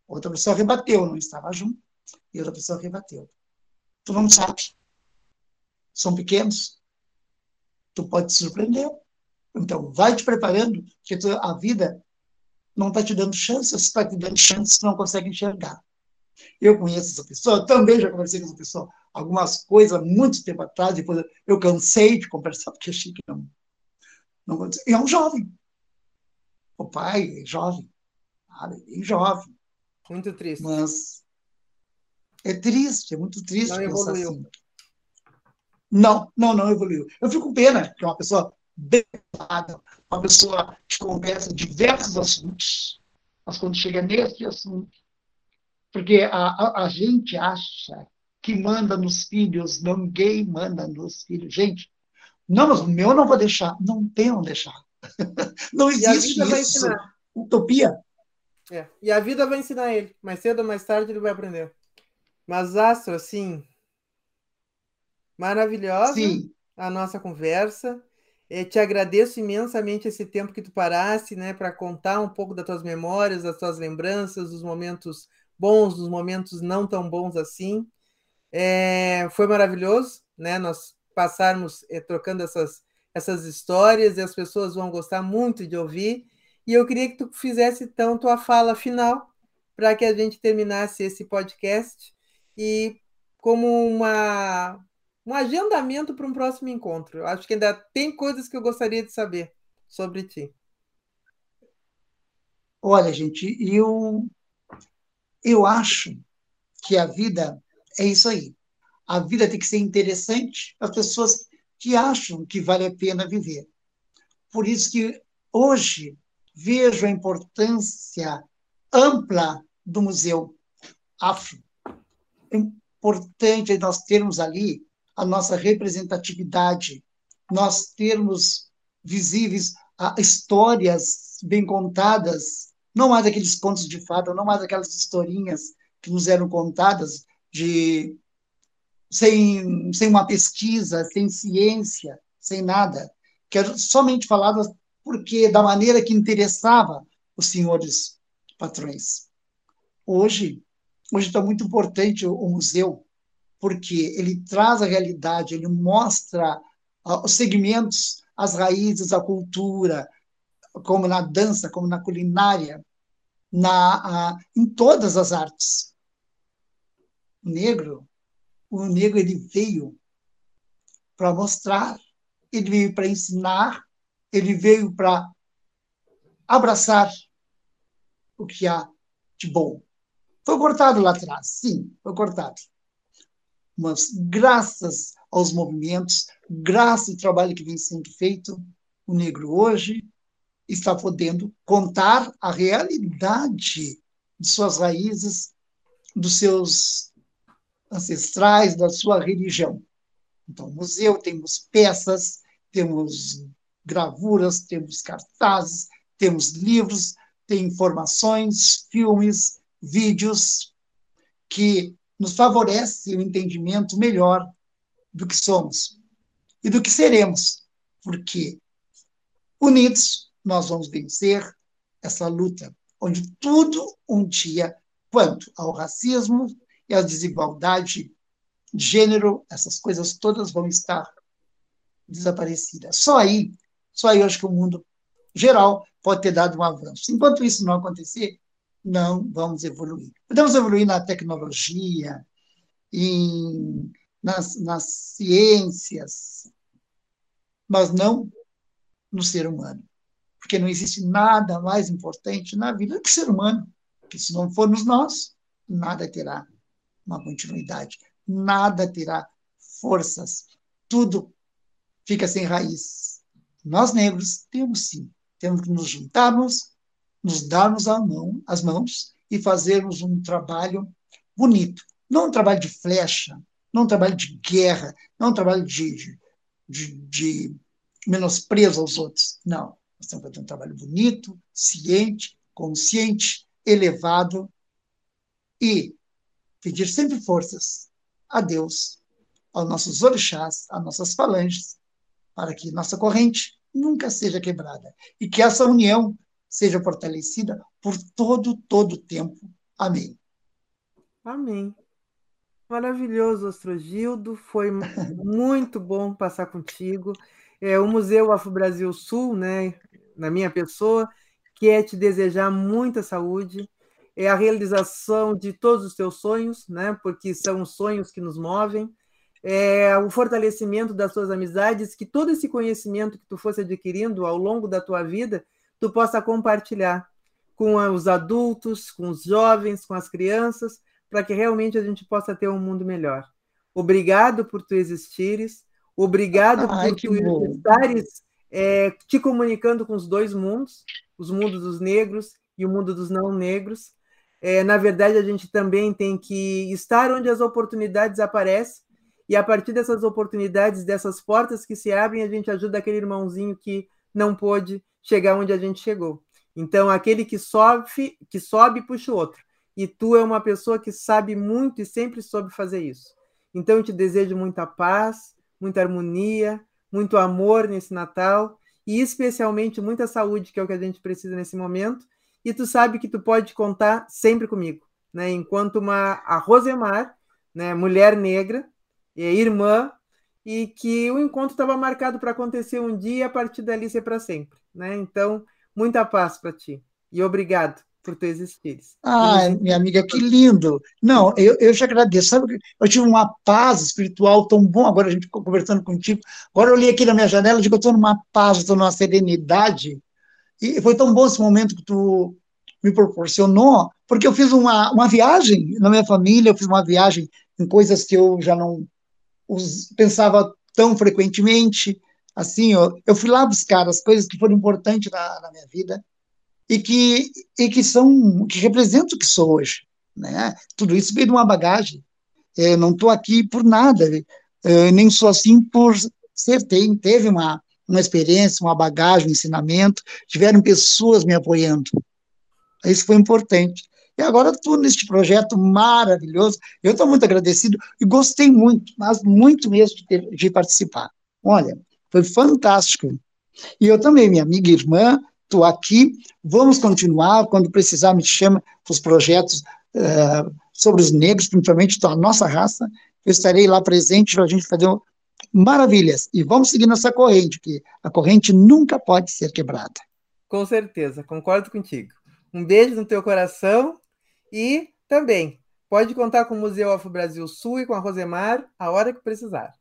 Outra pessoa rebateu, não estava junto, e outra pessoa rebateu. Tu não sabe. São pequenos. Tu pode te surpreender. Então, vai te preparando, porque tu, a vida não está te dando chance, se está te dando chance, tu não consegue enxergar. Eu conheço essa pessoa, também já conversei com essa pessoa algumas coisas muito tempo atrás, depois eu cansei de conversar, porque achei que não. não e é um jovem. O pai é jovem, sabe? É bem jovem. Muito triste. Mas é triste, é muito triste não pensar evoluiu. assim. Não, não, não evoluiu. Eu fico com pena que é uma pessoa bem uma pessoa que conversa diversos assuntos, mas quando chega nesse assunto, porque a, a, a gente acha que manda nos filhos, ninguém manda nos filhos. Gente, não, mas o meu não vou deixar. Não tem deixar. [laughs] Não existe isso. Utopia. É. E a vida vai ensinar ele. Mais cedo ou mais tarde ele vai aprender. Mas, Astro, assim, maravilhosa Sim. a nossa conversa. Eu te agradeço imensamente esse tempo que tu paraste, né, para contar um pouco das tuas memórias, das tuas lembranças, dos momentos bons, dos momentos não tão bons assim. É, foi maravilhoso, né, nós passarmos é, trocando essas, essas histórias e as pessoas vão gostar muito de ouvir. E eu queria que tu fizesse então tua fala final para que a gente terminasse esse podcast e como uma um agendamento para um próximo encontro. Eu acho que ainda tem coisas que eu gostaria de saber sobre ti. Olha, gente, eu eu acho que a vida é isso aí. A vida tem que ser interessante para as pessoas que acham que vale a pena viver. Por isso que hoje vejo a importância ampla do Museu Afro. É importante nós termos ali a nossa representatividade, nós termos visíveis histórias bem contadas, não mais aqueles contos de fada, não mais aquelas historinhas que nos eram contadas de sem, sem uma pesquisa, sem ciência, sem nada, que eram somente faladas porque da maneira que interessava os senhores patrões. Hoje, hoje está muito importante o, o, museu, porque ele traz a realidade, ele mostra uh, os segmentos, as raízes, a cultura, como na dança, como na culinária, na, uh, em todas as artes. O negro, o negro ele veio para mostrar, ele veio para ensinar, ele veio para abraçar o que há de bom. Foi cortado lá atrás, sim, foi cortado. Mas graças aos movimentos, graças ao trabalho que vem sendo feito, o negro hoje está podendo contar a realidade de suas raízes, dos seus ancestrais, da sua religião. Então, museu, temos peças, temos gravuras, temos cartazes, temos livros, tem informações, filmes, vídeos que nos favorece o entendimento melhor do que somos e do que seremos, porque unidos nós vamos vencer essa luta, onde tudo um dia, quanto ao racismo e à desigualdade de gênero, essas coisas todas vão estar desaparecidas. Só aí, só aí eu acho que o mundo geral pode ter dado um avanço. Enquanto isso não acontecer, não vamos evoluir. Podemos evoluir na tecnologia, em, nas, nas ciências, mas não no ser humano. Porque não existe nada mais importante na vida do que ser humano. Porque se não formos nós, nada terá uma continuidade, nada terá forças, tudo fica sem raiz. Nós negros temos sim, temos que nos juntarmos, nos darmos a mão, as mãos e fazermos um trabalho bonito. Não um trabalho de flecha, não um trabalho de guerra, não um trabalho de, de, de menosprezo aos outros. Não. Nós temos que fazer um trabalho bonito, ciente, consciente, elevado e pedir sempre forças a Deus, aos nossos orixás, às nossas falanges, para que nossa corrente nunca seja quebrada e que essa união seja fortalecida por todo, todo o tempo. Amém. Amém. Maravilhoso, Astrogildo. Foi [laughs] muito bom passar contigo. É, o Museu Afro Brasil Sul, né, na minha pessoa, quer te desejar muita saúde, é a realização de todos os teus sonhos, né, porque são sonhos que nos movem, é o fortalecimento das tuas amizades, que todo esse conhecimento que tu fosse adquirindo ao longo da tua vida, tu possa compartilhar com os adultos, com os jovens, com as crianças, para que realmente a gente possa ter um mundo melhor. Obrigado por tu existires, obrigado Ai, por tu bom. estares é, te comunicando com os dois mundos, os mundos dos negros e o mundo dos não negros. É, na verdade, a gente também tem que estar onde as oportunidades aparecem, e a partir dessas oportunidades, dessas portas que se abrem, a gente ajuda aquele irmãozinho que não pôde chegar onde a gente chegou. Então, aquele que sobe, que sobe puxa o outro. E tu é uma pessoa que sabe muito e sempre soube fazer isso. Então, eu te desejo muita paz, muita harmonia, muito amor nesse Natal e especialmente muita saúde, que é o que a gente precisa nesse momento. E tu sabe que tu pode contar sempre comigo, né? Enquanto uma a Rosemar, né, mulher negra, é irmã e que o encontro estava marcado para acontecer um dia e a partir dali ser para sempre, né? Então, muita paz para ti e obrigado por tu existires. Ah, minha amiga, que lindo. Não, eu, eu te agradeço. Sabe, eu tive uma paz espiritual tão bom agora a gente ficou conversando contigo. Agora eu olhei aqui na minha janela digo, eu estou numa paz, estou numa serenidade. E foi tão bom esse momento que tu me proporcionou, porque eu fiz uma, uma viagem na minha família, eu fiz uma viagem em coisas que eu já não os, pensava tão frequentemente. Assim, eu, eu fui lá buscar as coisas que foram importantes na, na minha vida e que, e que são, que representam o que sou hoje. Né? Tudo isso veio de uma bagagem. Eu não estou aqui por nada, eu nem sou assim por ser. Tem, teve uma, uma experiência, uma bagagem, um ensinamento, tiveram pessoas me apoiando. Isso foi importante. E agora estou neste projeto maravilhoso. Eu estou muito agradecido e gostei muito, mas muito mesmo de, ter, de participar. Olha, foi fantástico. E eu também, minha amiga e irmã, estou aqui. Vamos continuar. Quando precisar, me chama para os projetos uh, sobre os negros, principalmente da nossa raça. Eu estarei lá presente para a gente fazer maravilhas. E vamos seguir nessa corrente, que a corrente nunca pode ser quebrada. Com certeza, concordo contigo. Um beijo no teu coração e também pode contar com o Museu Afro Brasil Sul e com a Rosemar a hora que precisar.